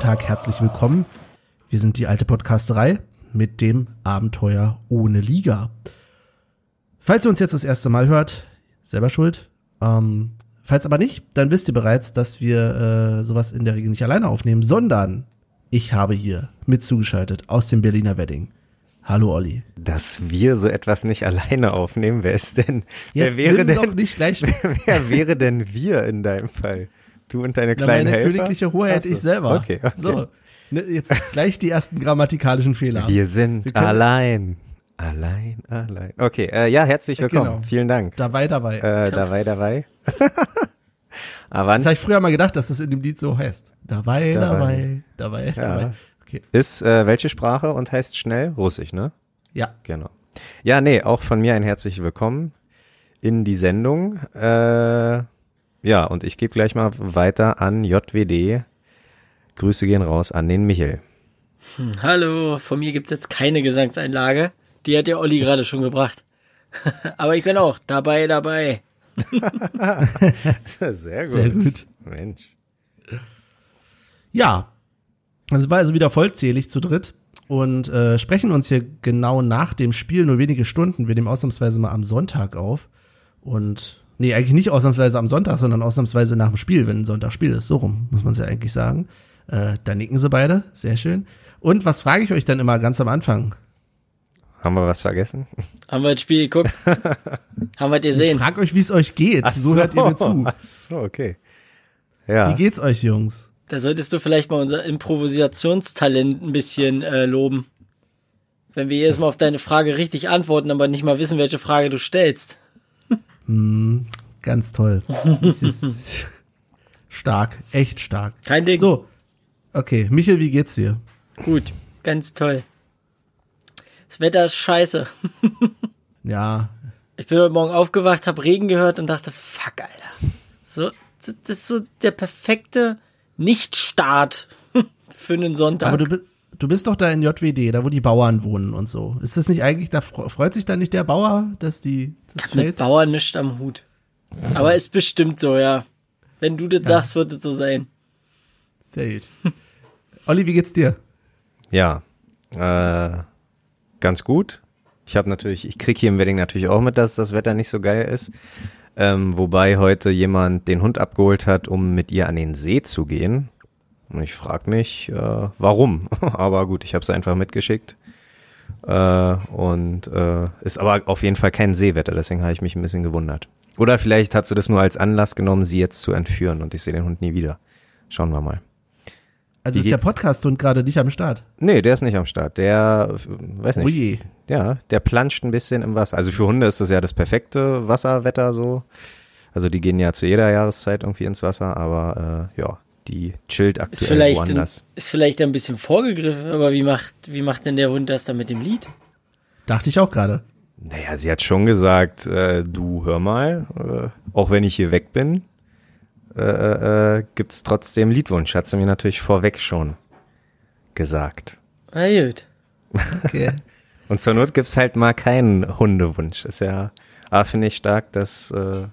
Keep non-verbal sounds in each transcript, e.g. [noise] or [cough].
guten Tag, herzlich willkommen. Wir sind die alte Podcasterei mit dem Abenteuer ohne Liga. Falls ihr uns jetzt das erste Mal hört, selber schuld. Ähm, falls aber nicht, dann wisst ihr bereits, dass wir äh, sowas in der Regel nicht alleine aufnehmen, sondern ich habe hier mit zugeschaltet aus dem Berliner Wedding. Hallo Olli. Dass wir so etwas nicht alleine aufnehmen, wer ist denn? Jetzt wer wäre denn? Wer, [laughs] wer wäre denn wir in deinem Fall? Du und deine Na, kleinen meine Helfer? königliche Hoheit so. ich selber. Okay, okay. So, ne, jetzt gleich die ersten grammatikalischen Fehler. Wir sind Wir allein. Allein, allein. Okay, äh, ja, herzlich willkommen. Genau. Vielen Dank. Dabei, dabei. Äh, dabei, dabei. [laughs] Aber Das habe ich früher mal gedacht, dass das in dem Lied so heißt. Dabei, Dabei. dabei, dabei, Ja. dabei. Okay. ist äh, welche Sprache und heißt schnell? Russisch, ne? Ja, Genau. Ja, nee, auch von mir ein herzlich willkommen in die Sendung. Äh, ja, und ich gebe gleich mal weiter an JWD. Grüße gehen raus an den Michel. Hm, Hallo, von mir gibt's jetzt keine Gesangseinlage. Die hat der Olli gerade schon gebracht. [laughs] Aber ich bin auch dabei, dabei. [laughs] Sehr gut. sehr gut. Mensch. Ja, es war also wieder vollzählig zu dritt und äh, sprechen uns hier genau nach dem Spiel, nur wenige Stunden. Wir nehmen ausnahmsweise mal am Sonntag auf und nee, eigentlich nicht ausnahmsweise am Sonntag, sondern ausnahmsweise nach dem Spiel, wenn ein Sonntag Spiel ist. So rum muss man es ja eigentlich sagen. Äh, da nicken sie beide, sehr schön. Und was frage ich euch dann immer ganz am Anfang? Haben wir was vergessen? Haben wir das Spiel geguckt? [laughs] Haben wir das Ich gesehen? frage euch, wie es euch geht. so, hört ihr mir zu. Ach so, okay. Ja. Wie geht's euch, Jungs? Da solltest du vielleicht mal unser Improvisationstalent ein bisschen äh, loben. Wenn wir jedes Mal auf deine Frage richtig antworten, aber nicht mal wissen, welche Frage du stellst. Hm, ganz toll. [laughs] Stark, echt stark. Kein Ding. So, okay. Michel, wie geht's dir? Gut, ganz toll. Das Wetter ist scheiße. [laughs] Ja, Ich bin heute Morgen aufgewacht, habe Regen gehört und dachte, fuck, Alter. So, das ist so der perfekte Nicht-Start [laughs] für einen Sonntag. aber du, bi- du bist doch da in JWD, da wo die Bauern wohnen und so. Ist das nicht eigentlich, da fre- freut sich da nicht der Bauer, dass die das Mit fällt? Bauer nicht am Hut. Aber ist bestimmt so, ja. Wenn du das sagst, wird es so sein. Sehr gut. [laughs] Olli, wie geht's dir? Ja. Äh, ganz gut. Ich habe natürlich, ich krieg hier im Wedding natürlich auch mit, dass das Wetter nicht so geil ist. Ähm, wobei heute jemand den Hund abgeholt hat, um mit ihr an den See zu gehen. Und ich frage mich, äh, warum. [laughs] aber gut, ich habe sie einfach mitgeschickt. Äh, und äh, ist aber auf jeden Fall kein Seewetter, deswegen habe ich mich ein bisschen gewundert. Oder vielleicht hat sie das nur als Anlass genommen, sie jetzt zu entführen und ich sehe den Hund nie wieder. Schauen wir mal. Also Wie ist der geht's? Podcast-Hund gerade nicht am Start? Nee, der ist nicht am Start. Der, äh, weiß nicht. Oh je. Ja, der planscht ein bisschen im Wasser. Also für Hunde ist das ja das perfekte Wasserwetter so. Also die gehen ja zu jeder Jahreszeit irgendwie ins Wasser, aber äh, ja, die chillt Ist aktuell vielleicht, ein, woanders. ist vielleicht ein bisschen vorgegriffen, aber wie macht, wie macht denn der Hund das dann mit dem Lied? Dachte ich auch gerade. Naja, sie hat schon gesagt, äh, du hör mal, äh, auch wenn ich hier weg bin, äh, äh, äh, gibt's trotzdem Liedwunsch. Hat sie mir natürlich vorweg schon gesagt. Na gut. Okay. [laughs] Und zur Not gibt's halt mal keinen Hundewunsch. Ist ja, aber finde ich stark, dass äh,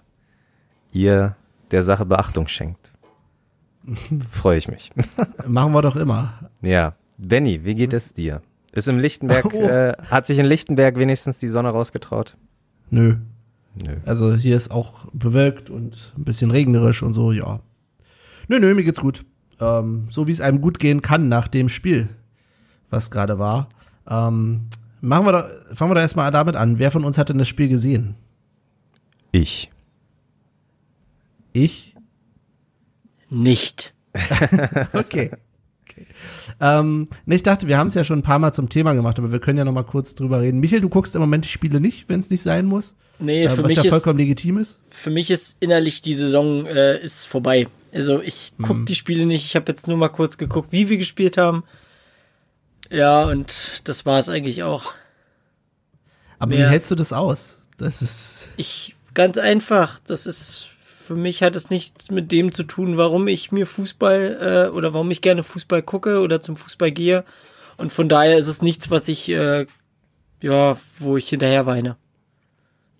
ihr der Sache Beachtung schenkt. [laughs] Freue ich mich. [laughs] Machen wir doch immer. ja. Benny, wie geht es dir? Ist im Lichtenberg, Oh. [laughs] äh, hat sich in Lichtenberg wenigstens die Sonne rausgetraut? Nö. Nö. Also hier ist auch bewölkt und ein bisschen regnerisch und so, ja. Nö, nö, mir geht's gut. Ähm, so wie es einem gut gehen kann nach dem Spiel, was gerade war. Ähm, machen wir doch, fangen wir doch erstmal damit an. Wer von uns hat denn das Spiel gesehen? Ich. Ich? Nicht. [laughs] Okay. okay. Ähm, ich dachte, wir haben es ja schon ein paar Mal zum Thema gemacht, aber wir können ja noch mal kurz drüber reden. Michael, du guckst im Moment die Spiele nicht, wenn es nicht sein muss. Nee, äh, für was mich ja ist, vollkommen legitim ist. für mich ist innerlich die Saison äh, ist vorbei. Also ich guck die Spiele nicht. Ich habe jetzt nur mal kurz geguckt, wie wir gespielt haben. Ja, und das war es eigentlich auch. Aber Mehr- wie hältst du das aus? Das ist. Ich ganz einfach. Das ist für mich hat es nichts mit dem zu tun, warum ich mir Fußball äh, oder warum ich gerne Fußball gucke oder zum Fußball gehe. Und von daher ist es nichts, was ich äh, ja, wo ich hinterher weine.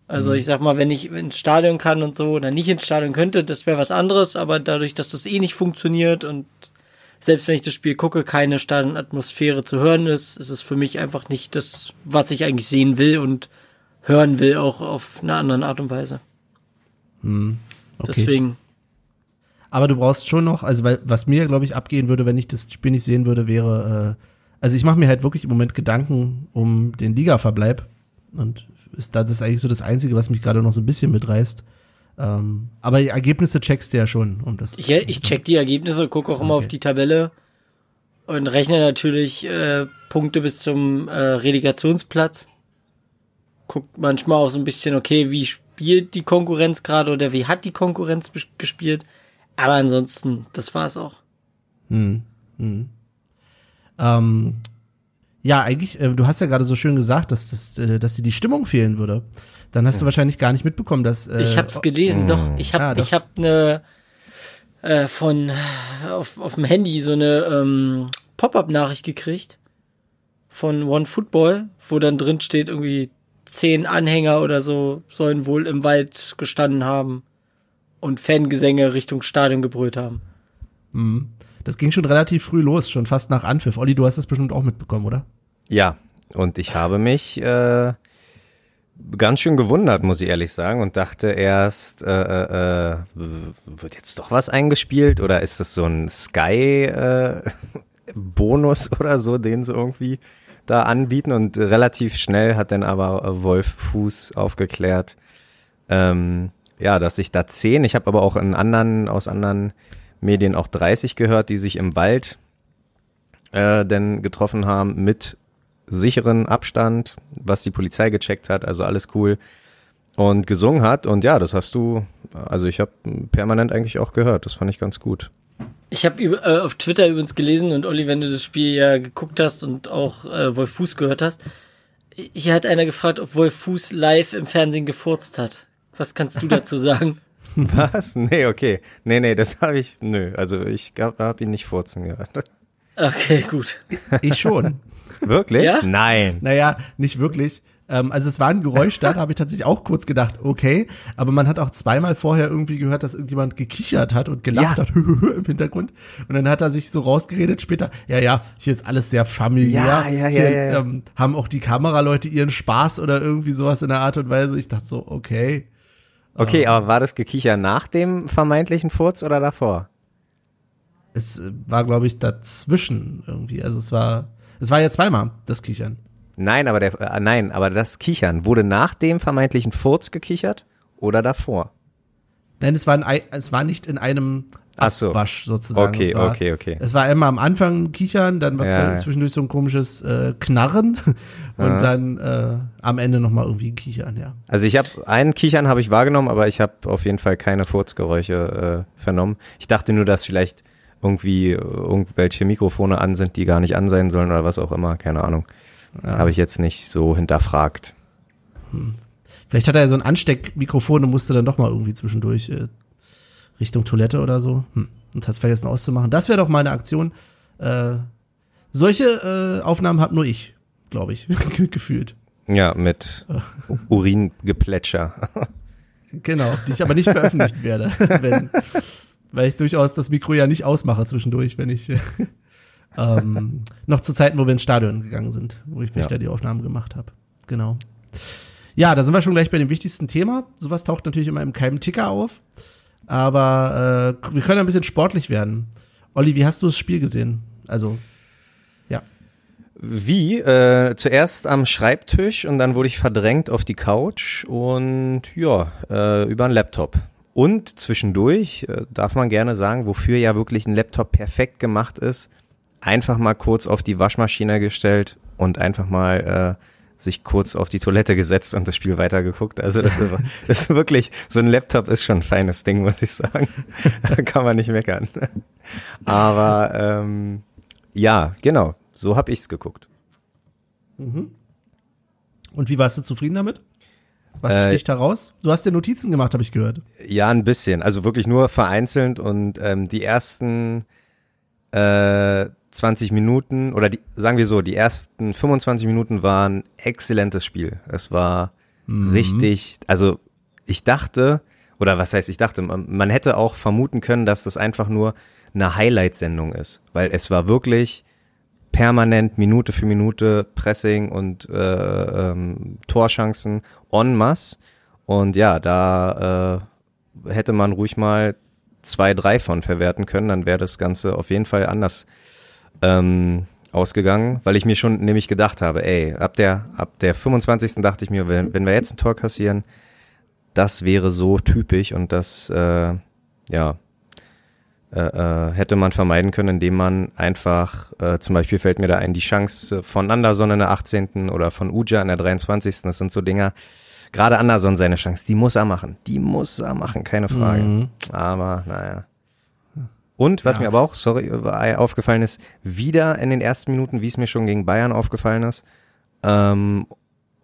Also ich sag mal, wenn ich ins Stadion kann und so oder nicht ins Stadion könnte, das wäre was anderes, aber dadurch, dass das eh nicht funktioniert und selbst wenn ich das Spiel gucke, keine Stadionatmosphäre zu hören ist, ist es für mich einfach nicht das, was ich eigentlich sehen will und hören will, auch auf eine andere Art und Weise. Hm, okay. Deswegen. Aber du brauchst schon noch, also weil, was mir, glaube ich, abgehen würde, wenn ich das Spiel nicht sehen würde, wäre, äh, also ich mache mir halt wirklich im Moment Gedanken um den Ligaverbleib und ist das ist eigentlich so das Einzige, was mich gerade noch so ein bisschen mitreißt. Ähm, aber die Ergebnisse checkst du ja schon. Um das, ich, ich check die Ergebnisse gucke auch immer auf die Tabelle und rechne natürlich äh, Punkte bis zum äh, Relegationsplatz. Guckt manchmal auch so ein bisschen, okay, wie spielt die Konkurrenz gerade oder wie hat die Konkurrenz gespielt. Aber ansonsten, das war's auch. Hm, hm. Ähm, ja, eigentlich, äh, du hast ja gerade so schön gesagt, dass, dass, äh, dass dir die Stimmung fehlen würde. Dann hast ja. du wahrscheinlich gar nicht mitbekommen, dass. Äh, ich hab's gelesen, oh. doch. Ich hab, ah, doch. ich hab eine äh, von auf, auf dem Handy so eine ähm, Pop-up-Nachricht gekriegt von One Football, wo dann drin steht, irgendwie zehn Anhänger oder so sollen wohl im Wald gestanden haben und Fangesänge Richtung Stadion gebrüllt haben. Mhm. Das ging schon relativ früh los, schon fast nach Anpfiff. Olli, du hast das bestimmt auch mitbekommen, oder? Ja, und ich habe mich äh, ganz schön gewundert, muss ich ehrlich sagen, und dachte erst, äh, äh, äh wird jetzt doch was eingespielt oder ist das so ein Sky-Bonus äh, [laughs] oder so, den sie irgendwie da anbieten? Und relativ schnell hat dann aber Wolf Fuß aufgeklärt, ähm, ja, dass ich da zehn, ich habe aber auch in anderen, aus anderen Medien auch 30 gehört, die sich im Wald äh, denn getroffen haben mit sicheren Abstand, was die Polizei gecheckt hat, also alles cool und gesungen hat und ja, das hast du, also ich habe permanent eigentlich auch gehört, das fand ich ganz gut. Ich habe äh, auf Twitter übrigens gelesen und Olli, wenn du das Spiel ja geguckt hast und auch äh, Wolf Fuß gehört hast, hier hat einer gefragt, ob Wolf Fuß live im Fernsehen gefurzt hat. Was kannst du [laughs] dazu sagen? Was? Nee, okay. Nee, nee, das habe ich, nö. Also ich habe ihn nicht furzen gehört. Okay, gut. Ich schon. [laughs] Wirklich? Ja? Nein. Naja, nicht wirklich. Ähm, also es war ein Geräusch da, da habe ich tatsächlich auch kurz gedacht, okay, aber man hat auch zweimal vorher irgendwie gehört, dass irgendjemand gekichert hat und gelacht ja. hat [laughs] im Hintergrund. Und dann hat er sich so rausgeredet später, ja, ja, hier ist alles sehr familiär. Ja, ja, hier, ja, ja. Ähm, haben auch die Kameraleute ihren Spaß oder irgendwie sowas in der Art und Weise. Ich dachte so, okay. Okay, ähm, aber war das Gekicher nach dem vermeintlichen Furz oder davor? Es war, glaube ich, dazwischen irgendwie. Also es war, es war ja zweimal das Kichern. Nein, aber der, äh, nein, aber das Kichern wurde nach dem vermeintlichen Furz gekichert oder davor? Nein, es war, ein, es war nicht in einem Ach so. Abwasch sozusagen. Okay, war, okay, okay. Es war einmal am Anfang Kichern, dann war ja, zwischendurch so ein komisches äh, Knarren [laughs] und ja. dann äh, am Ende nochmal irgendwie Kichern, ja. Also ich habe einen Kichern habe ich wahrgenommen, aber ich habe auf jeden Fall keine Furzgeräusche äh, vernommen. Ich dachte nur, dass vielleicht irgendwie irgendwelche Mikrofone an sind, die gar nicht an sein sollen oder was auch immer, keine Ahnung. Ja. Habe ich jetzt nicht so hinterfragt. Hm. Vielleicht hat er ja so ein Ansteckmikrofon und musste dann doch mal irgendwie zwischendurch äh, Richtung Toilette oder so. Hm. Und hat vergessen auszumachen. Das wäre doch mal eine Aktion. Äh, solche äh, Aufnahmen habe nur ich, glaube ich, [laughs] gefühlt. Ja, mit [laughs] Uringeplätscher. genau, die ich aber nicht veröffentlichen [laughs] werde, wenn, weil ich durchaus das Mikro ja nicht ausmache zwischendurch, wenn ich ähm, [laughs] noch zu Zeiten, wo wir ins Stadion gegangen sind, wo ich, ja. da die Aufnahmen gemacht habe. Genau. Ja, da sind wir schon gleich bei dem wichtigsten Thema. Sowas taucht natürlich immer im keinem Ticker auf. Aber äh, wir können ein bisschen sportlich werden. Olli, wie hast du das Spiel gesehen? Also, ja. Wie? Äh, zuerst am Schreibtisch und dann wurde ich verdrängt auf die Couch und ja, äh, über einen Laptop. Und zwischendurch äh, darf man gerne sagen, wofür ja wirklich ein Laptop perfekt gemacht ist, einfach mal kurz auf die Waschmaschine gestellt und einfach mal äh, sich kurz auf die Toilette gesetzt und das Spiel weitergeguckt. Also das ist, [laughs] das ist wirklich, so ein Laptop ist schon ein feines Ding, muss ich sagen. [laughs] da kann man nicht meckern. Aber ähm, ja, genau, so habe ich's geguckt. Mhm. Und wie warst du zufrieden damit? Was äh, sticht heraus? Du hast dir Notizen gemacht, habe ich gehört. Ja, ein bisschen. Also wirklich nur vereinzelt und ähm, die ersten äh, 20 Minuten oder die, sagen wir so, die ersten 25 Minuten waren exzellentes Spiel. Es war mhm. richtig, also ich dachte, oder was heißt ich dachte, man hätte auch vermuten können, dass das einfach nur eine Highlight-Sendung ist, weil es war wirklich permanent Minute für Minute Pressing und äh, ähm, Torchancen en masse. Und ja, da äh, hätte man ruhig mal zwei, drei von verwerten können, dann wäre das Ganze auf jeden Fall anders ähm, ausgegangen, weil ich mir schon nämlich gedacht habe, ey, ab der, ab der 25. dachte ich mir, wenn, wenn wir jetzt ein Tor kassieren, das wäre so typisch und das, äh, ja, äh, äh, hätte man vermeiden können, indem man einfach, äh, zum Beispiel fällt mir da ein, die Chance von Anderson in der 18. oder von Uja in der 23. Das sind so Dinger, gerade Anderson seine Chance, die muss er machen. Die muss er machen, keine Frage. Mhm. Aber naja. Und was ja. mir aber auch, sorry, aufgefallen ist, wieder in den ersten Minuten, wie es mir schon gegen Bayern aufgefallen ist, ähm,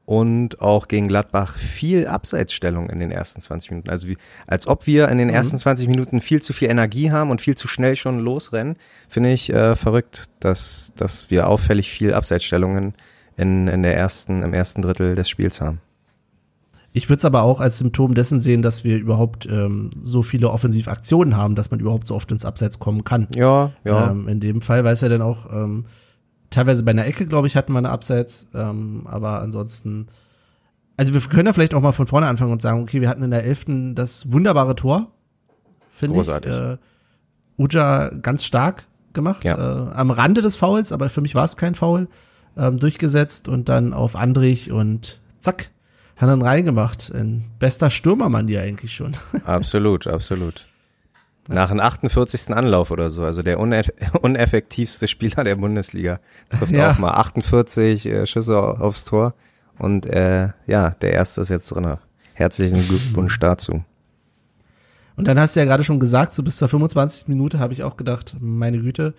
und auch gegen Gladbach viel Abseitsstellung in den ersten 20 Minuten. Also wie, als ob wir in den mhm. ersten 20 Minuten viel zu viel Energie haben und viel zu schnell schon losrennen, finde ich äh, verrückt, dass, dass wir auffällig viel Abseitsstellungen in, in der ersten, im ersten Drittel des Spiels haben. Ich würde es aber auch als Symptom dessen sehen, dass wir überhaupt ähm, so viele Offensivaktionen haben, dass man überhaupt so oft ins Abseits kommen kann. Ja, ja. Ähm, in dem Fall, weil es ja dann auch ähm, teilweise bei einer Ecke, glaube ich, hatten wir eine Abseits, ähm, aber ansonsten, also wir können ja vielleicht auch mal von vorne anfangen und sagen, okay, wir hatten in der elften das wunderbare Tor, finde ich. Äh, Uja ganz stark gemacht, ja. äh, am Rande des Fouls, aber für mich war es kein Foul, ähm, durchgesetzt und dann auf Andrich und zack, hat dann reingemacht. Ein bester Stürmermann die eigentlich schon. [laughs] Absolut, absolut. Nach dem 48. Anlauf oder so, also der uneff [laughs] uneffektivste Spieler der Bundesliga. Trifft ja. auch mal 48 äh, Schüsse aufs Tor. Und äh, ja, der erste ist jetzt drin. Herzlichen [laughs] Glückwunsch dazu. Und dann hast du ja gerade schon gesagt, so bis zur 25. Minute habe ich auch gedacht, meine Güte.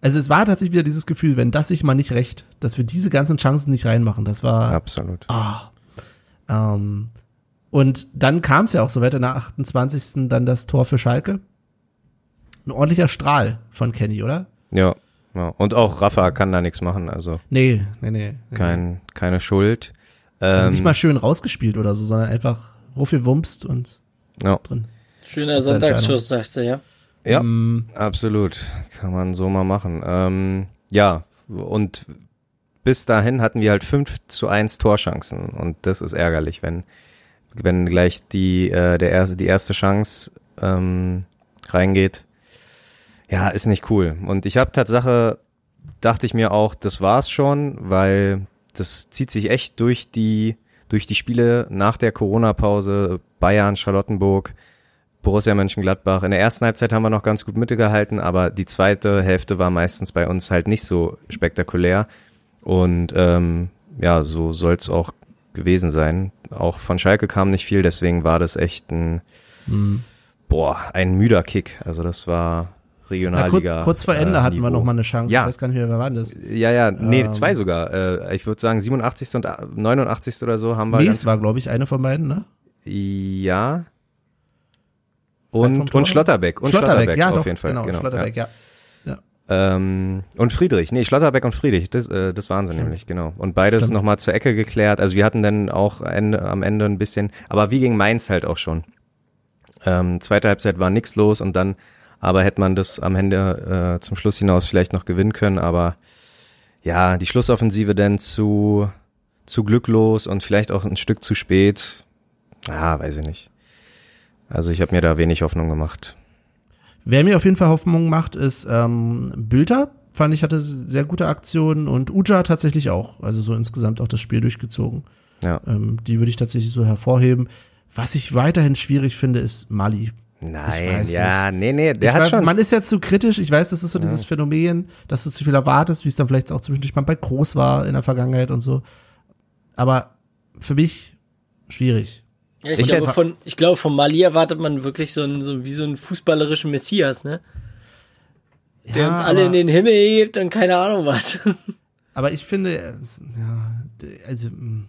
Also es war tatsächlich wieder dieses Gefühl, wenn das sich mal nicht recht, dass wir diese ganzen Chancen nicht reinmachen. Das war absolut. Ah, ähm, und dann kam es ja auch so weiter nach 28. dann das Tor für Schalke. Ein ordentlicher Strahl von Kenny, oder? Ja, ja. Und auch Rafa kann da nichts machen, also. Nee, nee, nee. Kein, keine Schuld. Also nicht ähm, mal schön rausgespielt oder so, sondern einfach wumpst und ja. drin. Schöner Sonntagsschuss, sagst du, ja? Ja, mm. absolut. Kann man so mal machen. Ähm, ja, und bis dahin hatten wir halt 5 zu 1 Torchancen und das ist ärgerlich, wenn, wenn gleich die, äh, der erste, die erste Chance ähm, reingeht. Ja, ist nicht cool. Und ich habe Tatsache, dachte ich mir auch, das war's schon, weil das zieht sich echt durch die, durch die Spiele nach der Corona-Pause, Bayern, Charlottenburg, Borussia Mönchengladbach. In der ersten Halbzeit haben wir noch ganz gut Mitte gehalten, aber die zweite Hälfte war meistens bei uns halt nicht so spektakulär. Und ähm, ja, so soll es auch gewesen sein. Auch von Schalke kam nicht viel, deswegen war das echt ein, mhm. boah, ein müder Kick. Also das war Regionalliga. Na, kurz, kurz, vor Ende äh, hatten wir noch mal eine Chance. Ja. Ich weiß gar nicht mehr, wer war das? Ja, ja, nee, ähm, zwei sogar. Äh, ich würde sagen 87. und 89. oder so haben wir. Mies war, glaube ich, eine von beiden, ne? Ja. Und, und Schlotterbeck. Und Schlotterbeck, Schlotterbeck ja, auf doch, jeden Fall. Genau, genau Schlotterbeck, ja. ja. Ähm, und Friedrich, nee, Schlotterbeck und Friedrich, das, äh, das waren sie Stimmt. nämlich, genau. Und beides nochmal zur Ecke geklärt. Also wir hatten dann auch Ende, am Ende ein bisschen, aber wie gegen Mainz halt auch schon. Ähm, zweite Halbzeit war nix los und dann, aber hätte man das am Ende äh, zum Schluss hinaus vielleicht noch gewinnen können, aber ja, die Schlussoffensive dann zu, zu glücklos und vielleicht auch ein Stück zu spät. Ah, weiß ich nicht. Also ich habe mir da wenig Hoffnung gemacht. Wer mir auf jeden Fall Hoffnung macht, ist ähm, Bülter. Fand ich, hatte sehr gute Aktionen und Uja tatsächlich auch. Also so insgesamt auch das Spiel durchgezogen. Ja. Ähm, die würde ich tatsächlich so hervorheben. Was ich weiterhin schwierig finde, ist Mali. Nein, ja, nicht. nee, nee, der ich hat weiß, schon. Man ist ja zu kritisch. Ich weiß, das ist so ja. dieses Phänomen, dass du zu viel erwartest, wie es dann vielleicht auch zwischendurch mal bei Groß war in der Vergangenheit und so. Aber für mich schwierig. Ja, ich, ich, glaube, von, ich glaube, von Mali erwartet man wirklich so, ein, so wie so einen fußballerischen Messias, ne? Der ja, uns alle in den Himmel hebt und keine Ahnung was. [laughs] Aber ich finde, ja, also, mm,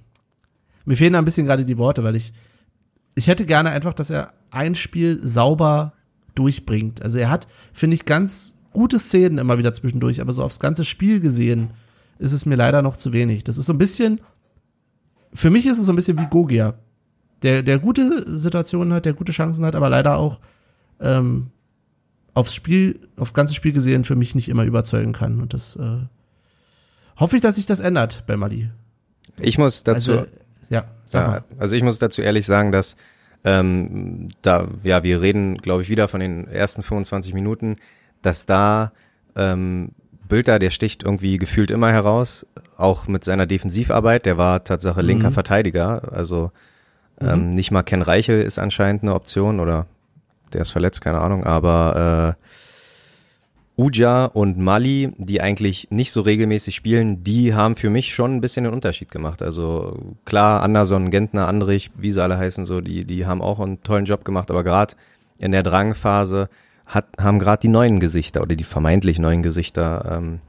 mir fehlen da ein bisschen gerade die Worte, weil ich, ich hätte gerne einfach, dass er ein Spiel sauber durchbringt. Also er hat, finde ich, ganz gute Szenen immer wieder zwischendurch, aber so aufs ganze Spiel gesehen ist es mir leider noch zu wenig. Das ist so ein bisschen für mich ist es so ein bisschen wie Gogia. Der, der gute Situationen hat, der gute Chancen hat, aber leider auch ähm, aufs Spiel, aufs ganze Spiel gesehen für mich nicht immer überzeugen kann. Und das äh, hoffe ich, dass sich das ändert bei Mali. Ich muss dazu, Also, ja, sag mal. also ich muss dazu ehrlich sagen, dass ähm, da, ja, wir reden, glaube ich, wieder von den ersten 25 Minuten, dass da ähm, Bülter, der sticht irgendwie gefühlt immer heraus, auch mit seiner Defensivarbeit. Der war Tatsache linker Mhm. Verteidiger, also ähm, nicht mal Ken Reichel ist anscheinend eine Option oder der ist verletzt, keine Ahnung, aber äh, Uja und Mali, die eigentlich nicht so regelmäßig spielen, die haben für mich schon ein bisschen den Unterschied gemacht. Also klar, Anderson, Gentner, Andrich, wie sie alle heißen, so, die, die haben auch einen tollen Job gemacht, aber gerade in der Drangphase hat, haben gerade die neuen Gesichter oder die vermeintlich neuen Gesichter ähm,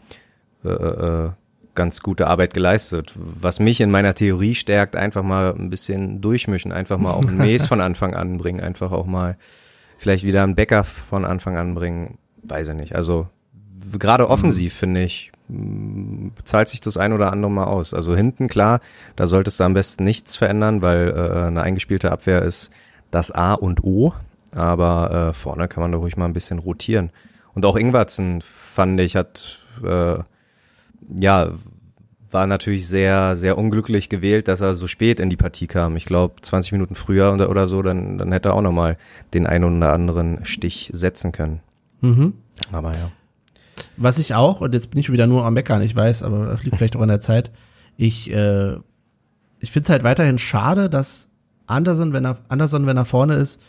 äh, äh, ganz gute Arbeit geleistet. Was mich in meiner Theorie stärkt, einfach mal ein bisschen durchmischen, einfach mal auch einen Mes [laughs] von Anfang an bringen, einfach auch mal vielleicht wieder einen Bäcker von Anfang an bringen, weiß ich nicht. Also gerade offensiv finde ich, zahlt sich das ein oder andere mal aus. Also hinten, klar, da solltest du am besten nichts verändern, weil äh, eine eingespielte Abwehr ist das A und O. Aber äh, vorne kann man doch ruhig mal ein bisschen rotieren. Und auch Ingwarzen, fand ich, hat äh, ja war natürlich sehr, sehr unglücklich gewählt, dass er so spät in die Partie kam. Ich glaube, 20 Minuten früher oder, so, dann, dann hätte er auch nochmal den einen oder anderen Stich setzen können. Mhm. Aber ja. Was ich auch, und jetzt bin ich wieder nur am Meckern, ich weiß, aber das liegt vielleicht auch an der Zeit, ich, äh, ich finde es halt weiterhin schade, dass Anderson, wenn er, Anderson, wenn er vorne ist,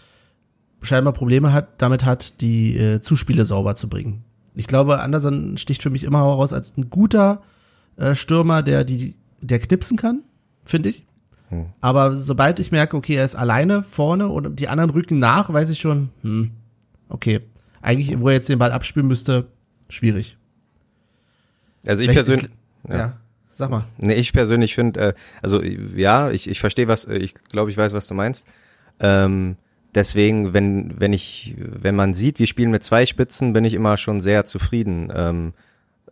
scheinbar Probleme hat, damit hat, die äh, Zuspiele sauber zu bringen. Ich glaube, Anderson sticht für mich immer heraus als ein guter äh, Stürmer, der die, der knipsen kann, finde ich. Hm. Aber sobald ich merke, okay, er ist alleine vorne und die anderen rücken nach, weiß ich schon, hm, okay. Eigentlich, wo er jetzt den Ball abspielen müsste, schwierig. Also ich Vielleicht persönlich, ist- ja. sag mal. nee, ich persönlich finde, äh, also ja, ich, ich verstehe was, äh, ich glaube, ich weiß, was du meinst. Ähm, deswegen, wenn, wenn ich, wenn man sieht, wir spielen mit zwei Spitzen, bin ich immer schon sehr zufrieden. Ähm,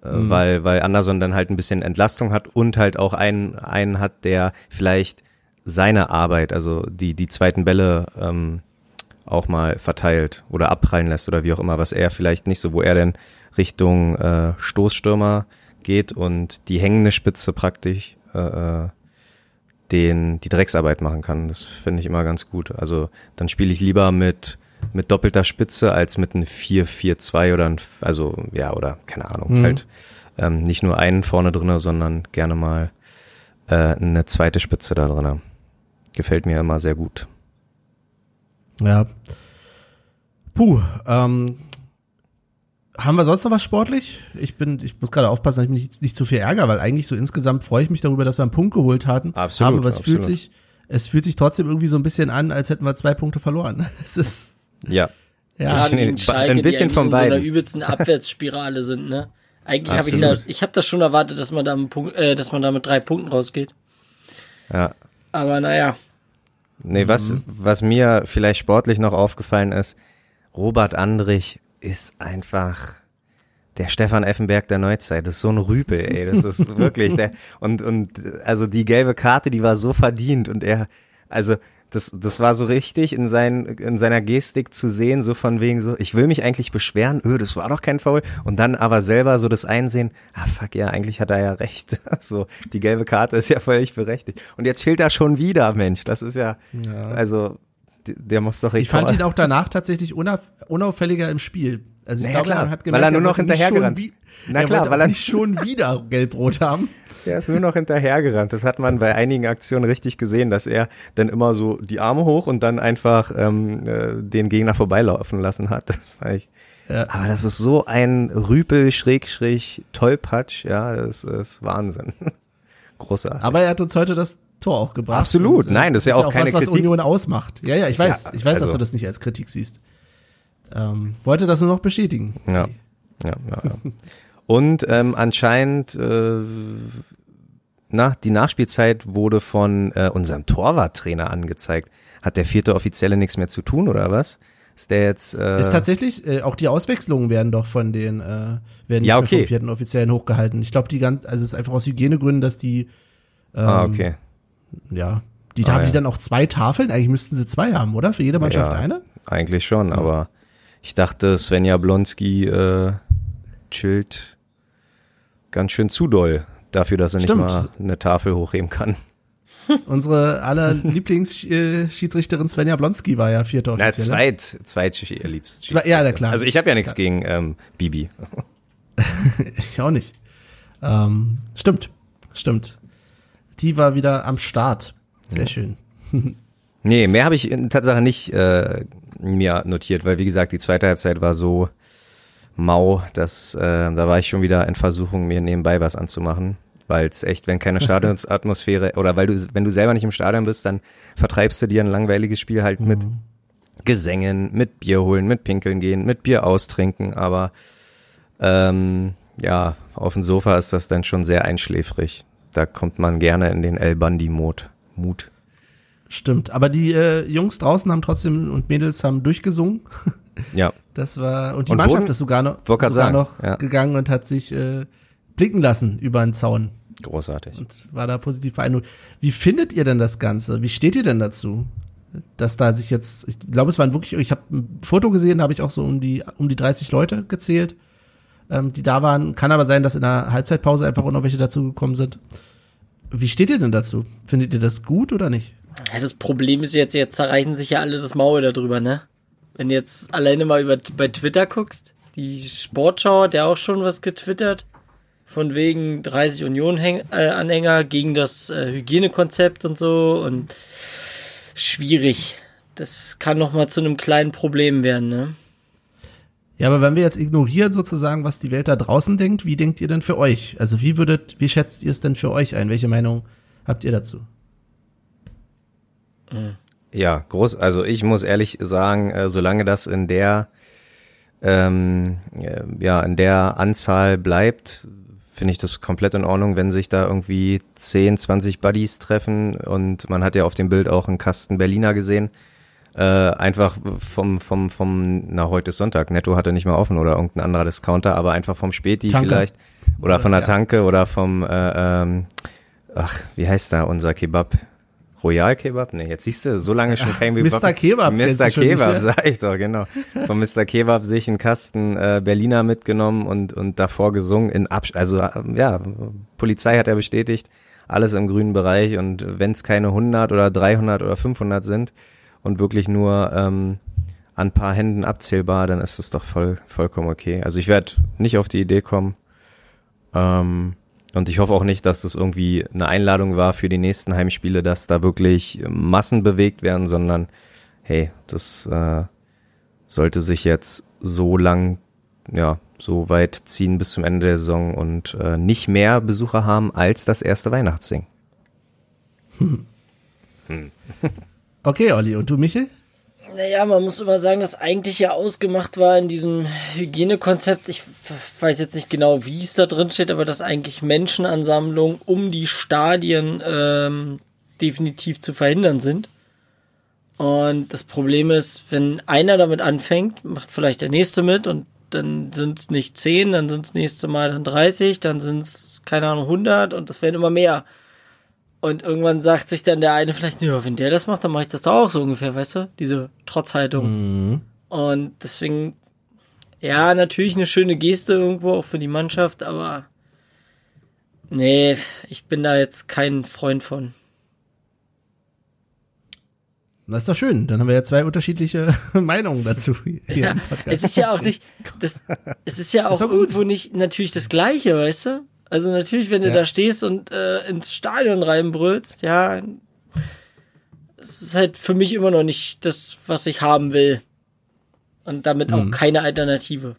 äh, Mhm. weil, weil Anderson dann halt ein bisschen Entlastung hat und halt auch einen, einen hat, der vielleicht seine Arbeit, also die, die zweiten Bälle ähm, auch mal verteilt oder abprallen lässt oder wie auch immer, was er vielleicht nicht so, wo er denn Richtung äh, Stoßstürmer geht und die hängende Spitze praktisch äh, äh, den die Drecksarbeit machen kann. Das finde ich immer ganz gut. Also dann spiele ich lieber mit mit doppelter Spitze als mit einem 4-4-2 oder ein, also ja, oder keine Ahnung, Mhm. halt ähm, nicht nur einen vorne drinne, sondern gerne mal äh, eine zweite Spitze da drinne. Gefällt mir immer sehr gut. Ja. Puh, ähm, haben wir sonst noch was sportlich? Ich bin, ich muss gerade aufpassen, dass ich mich nicht, nicht zu viel ärgere, weil eigentlich so insgesamt freue ich mich darüber, dass wir einen Punkt geholt hatten. Absolut, aber es fühlt absolut. sich, es fühlt sich trotzdem irgendwie so ein bisschen an, als hätten wir zwei Punkte verloren. [laughs] Es ist, Ja. ja. Gerade nee, Schalke, ein bisschen die von eigentlich in so einer beiden. übelsten [laughs] Abwärtsspirale sind, ne? Eigentlich habe ich da, ich habe das schon erwartet, dass man da, einen Punkt, äh, dass man da mit drei Punkten rausgeht. Ja. Aber naja, Nee, was, Mhm. was mir vielleicht sportlich noch aufgefallen ist, Robert Andrich ist einfach der Stefan Effenberg der Neuzeit. Das ist so ein Rüpel, ey. Das ist [laughs] wirklich der, und, und, also die gelbe Karte, die war so verdient und er, also, das, das war so richtig in, sein, in seiner Gestik zu sehen, so von wegen so, ich will mich eigentlich beschweren, öh, das war doch kein Foul. Und dann aber selber so das Einsehen, ah fuck, ja, eigentlich hat er ja recht. [laughs] So, die gelbe Karte ist ja völlig berechtigt. Und jetzt fehlt er schon wieder, Mensch. Das ist ja, Ja. also, der muss doch Ich fand ihn auch danach tatsächlich unauf, unauffälliger im Spiel. Also ich Naja, glaube, klar, hat weil er nur noch hinterhergerannt- Na er klar, weil er- nicht schon wieder [laughs] gelb-rot haben. Er ist nur noch hinterhergerannt. Das hat man bei einigen Aktionen richtig gesehen, dass er dann immer so die Arme hoch und dann einfach ähm, äh, den Gegner vorbeilaufen lassen hat. Das war ich. Ja. Aber das ist so ein Rüpel, Schrägstrich, Tollpatsch, ja, das ist Wahnsinn. [laughs] Großartig. Aber er hat uns heute das Tor auch gebracht. Absolut. Und, äh, Nein, das ist ja auch keine was, was Kritik. Union ausmacht. Ja, ja, ich Ist ja- weiß, ich weiß, dass also- du das nicht als Kritik siehst. Ähm, wollte das nur noch bestätigen. Ja, ja, ja. ja. Und ähm, anscheinend, äh, na, die Nachspielzeit wurde von äh, unserem Torwarttrainer angezeigt. Hat der vierte Offizielle nichts mehr zu tun oder was? Ist der jetzt? Äh, Ist tatsächlich, äh, auch die Auswechslungen werden doch von den, äh, werden nicht Ja, okay. vom vierten Offiziellen hochgehalten. Ich glaube, die ganz, also es ist einfach aus Hygienegründen, dass die, ähm, ah, okay. Ja. Die ah, haben ja. die dann auch zwei Tafeln? Eigentlich müssten sie zwei haben, oder? Für jede Mannschaft ja, eine? Eigentlich schon, ja. aber ich dachte, Svenja Blonski äh, chillt ganz schön zu doll dafür, dass er Stimmt. nicht mal eine Tafel hochheben kann. [laughs] Unsere aller [laughs] Lieblingsschiedsrichterin Svenja Blonski war ja vierte offiziell. Na, zweit, zweit liebst. Zwei, ja, klar. Also ich habe ja nichts gegen ähm, Bibi. [laughs] ich auch nicht. Ähm, stimmt, stimmt. Die war wieder am Start. Sehr ja. schön. [laughs] nee, mehr habe ich in Tatsache nicht äh, mir notiert, weil wie gesagt, die zweite Halbzeit war so mau, dass äh, da war ich schon wieder in Versuchung, mir nebenbei was anzumachen weil es echt, wenn keine [laughs] Stadionsatmosphäre oder weil du, wenn du selber nicht im Stadion bist, dann vertreibst du dir ein langweiliges Spiel halt mhm. mit Gesängen, mit Bier holen, mit Pinkeln gehen, mit Bier austrinken, aber ähm, ja, auf dem Sofa ist das dann schon sehr einschläfrig. Da kommt man gerne in den El Bandi-Mode. Mut. Stimmt, aber die äh, Jungs draußen haben trotzdem und Mädels haben durchgesungen. [laughs] Ja. Das war und die und Mannschaft wurden, ist sogar noch, sogar sagen, noch ja. gegangen und hat sich äh, blicken lassen über den Zaun. Großartig. Und war da positiv beeindruckt. Wie findet ihr denn das Ganze? Wie steht ihr denn dazu? Dass da sich jetzt, ich glaube, es waren wirklich, ich habe ein Foto gesehen, da habe ich auch so um die, um die 30 Leute gezählt, ähm, die da waren. Kann aber sein, dass in der Halbzeitpause einfach auch noch welche dazugekommen sind. Wie steht ihr denn dazu? Findet ihr das gut oder nicht? Ja, das Problem ist jetzt, jetzt zerreißen sich ja alle das Maul darüber, ne? Wenn du jetzt alleine mal über, bei Twitter guckst, die Sportschau hat ja auch schon was getwittert von wegen 30 Union-Anhänger gegen das äh, Hygienekonzept und so und schwierig. Das kann noch mal zu einem kleinen Problem werden, ne? Ja, aber wenn wir jetzt ignorieren sozusagen, was die Welt da draußen denkt, wie denkt ihr denn für euch? Also wie würdet, wie schätzt ihr es denn für euch ein? Welche Meinung habt ihr dazu? Ja, groß, also ich muss ehrlich sagen, äh, solange das in der ähm, äh, ja, in der Anzahl bleibt, finde ich das komplett in Ordnung, wenn sich da irgendwie 10, 20 Buddies treffen und man hat ja auf dem Bild auch einen Kasten Berliner gesehen. Äh, einfach vom, vom, vom, na, heute ist Sonntag, Netto hatte nicht mehr offen oder irgendein anderer Discounter, aber einfach vom Späti Tanke. vielleicht oder von der ja. Tanke oder vom, äh, ähm, ach, wie heißt da unser Kebab? Royal Kebab? Nee, jetzt siehst du, so lange schon kein [laughs] Kebab. Mr. Kebab. Mr. Kebab, nicht, sag ich doch, genau. Von Mr. Kebab sich einen Kasten äh, Berliner mitgenommen und, und davor gesungen in Absch also äh, ja, Polizei hat ja bestätigt, alles im grünen Bereich und wenn es keine 100 oder 300 oder 500 sind und wirklich nur ähm, an paar Händen abzählbar, dann ist das doch voll vollkommen okay. Also ich werde nicht auf die Idee kommen. Ähm, und ich hoffe auch nicht, dass das irgendwie eine Einladung war für die nächsten Heimspiele, dass da wirklich Massen bewegt werden, sondern hey, das äh, sollte sich jetzt so lang, ja, so weit ziehen bis zum Ende der Saison und äh, nicht mehr Besucher haben als das erste Weihnachtsding. Hm. Hm. [laughs] okay, Olli, und du, Michel? Naja, man muss immer sagen, dass eigentlich ja ausgemacht war in diesem Hygienekonzept. Ich weiß jetzt nicht genau, wie es da drin steht, aber dass eigentlich Menschenansammlungen um die Stadien ähm, definitiv zu verhindern sind. Und das Problem ist, wenn einer damit anfängt, macht vielleicht der nächste mit und dann sind es nicht 10, dann sind es nächste Mal dann 30, dann sind es, keine Ahnung, 100 und das werden immer mehr. Und irgendwann sagt sich dann der eine vielleicht, ja, wenn der das macht, dann mache ich das doch auch so ungefähr, weißt du? Diese Trotzhaltung. Mhm. Und deswegen, ja, natürlich eine schöne Geste irgendwo auch für die Mannschaft, aber nee, ich bin da jetzt kein Freund von. Das ist doch schön. Dann haben wir ja zwei unterschiedliche [laughs] Meinungen dazu. ja, es ist ja auch nicht, [laughs] das, es ist ja auch, ist irgendwo nicht natürlich das Gleiche, weißt du? Also natürlich, wenn du ja. da stehst und äh, ins Stadion reinbrüllst, ja, es ist halt für mich immer noch nicht das, was ich haben will. Und damit mhm. auch keine Alternative.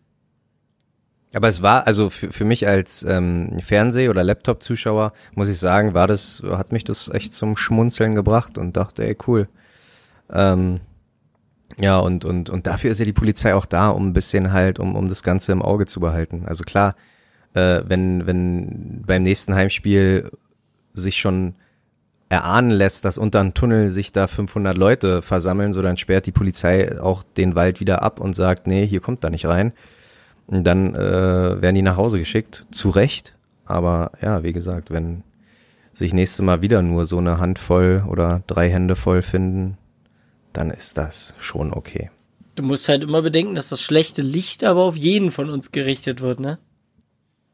Aber es war, also für, für mich als ähm, Fernseh- oder Laptop-Zuschauer, muss ich sagen, war das, hat mich das echt zum Schmunzeln gebracht und dachte, ey, cool. Ähm, ja, und, und, und dafür ist ja die Polizei auch da, um ein bisschen halt, um, um das Ganze im Auge zu behalten. Also klar, äh, wenn, wenn beim nächsten Heimspiel sich schon erahnen lässt, dass unter einem Tunnel sich da 500 Leute versammeln, so dann sperrt die Polizei auch den Wald wieder ab und sagt, nee, hier kommt da nicht rein. Und dann äh, werden die nach Hause geschickt, zu Recht. Aber ja, wie gesagt, wenn sich nächste Mal wieder nur so eine Handvoll oder drei Hände voll finden, dann ist das schon okay. Du musst halt immer bedenken, dass das schlechte Licht aber auf jeden von uns gerichtet wird, ne?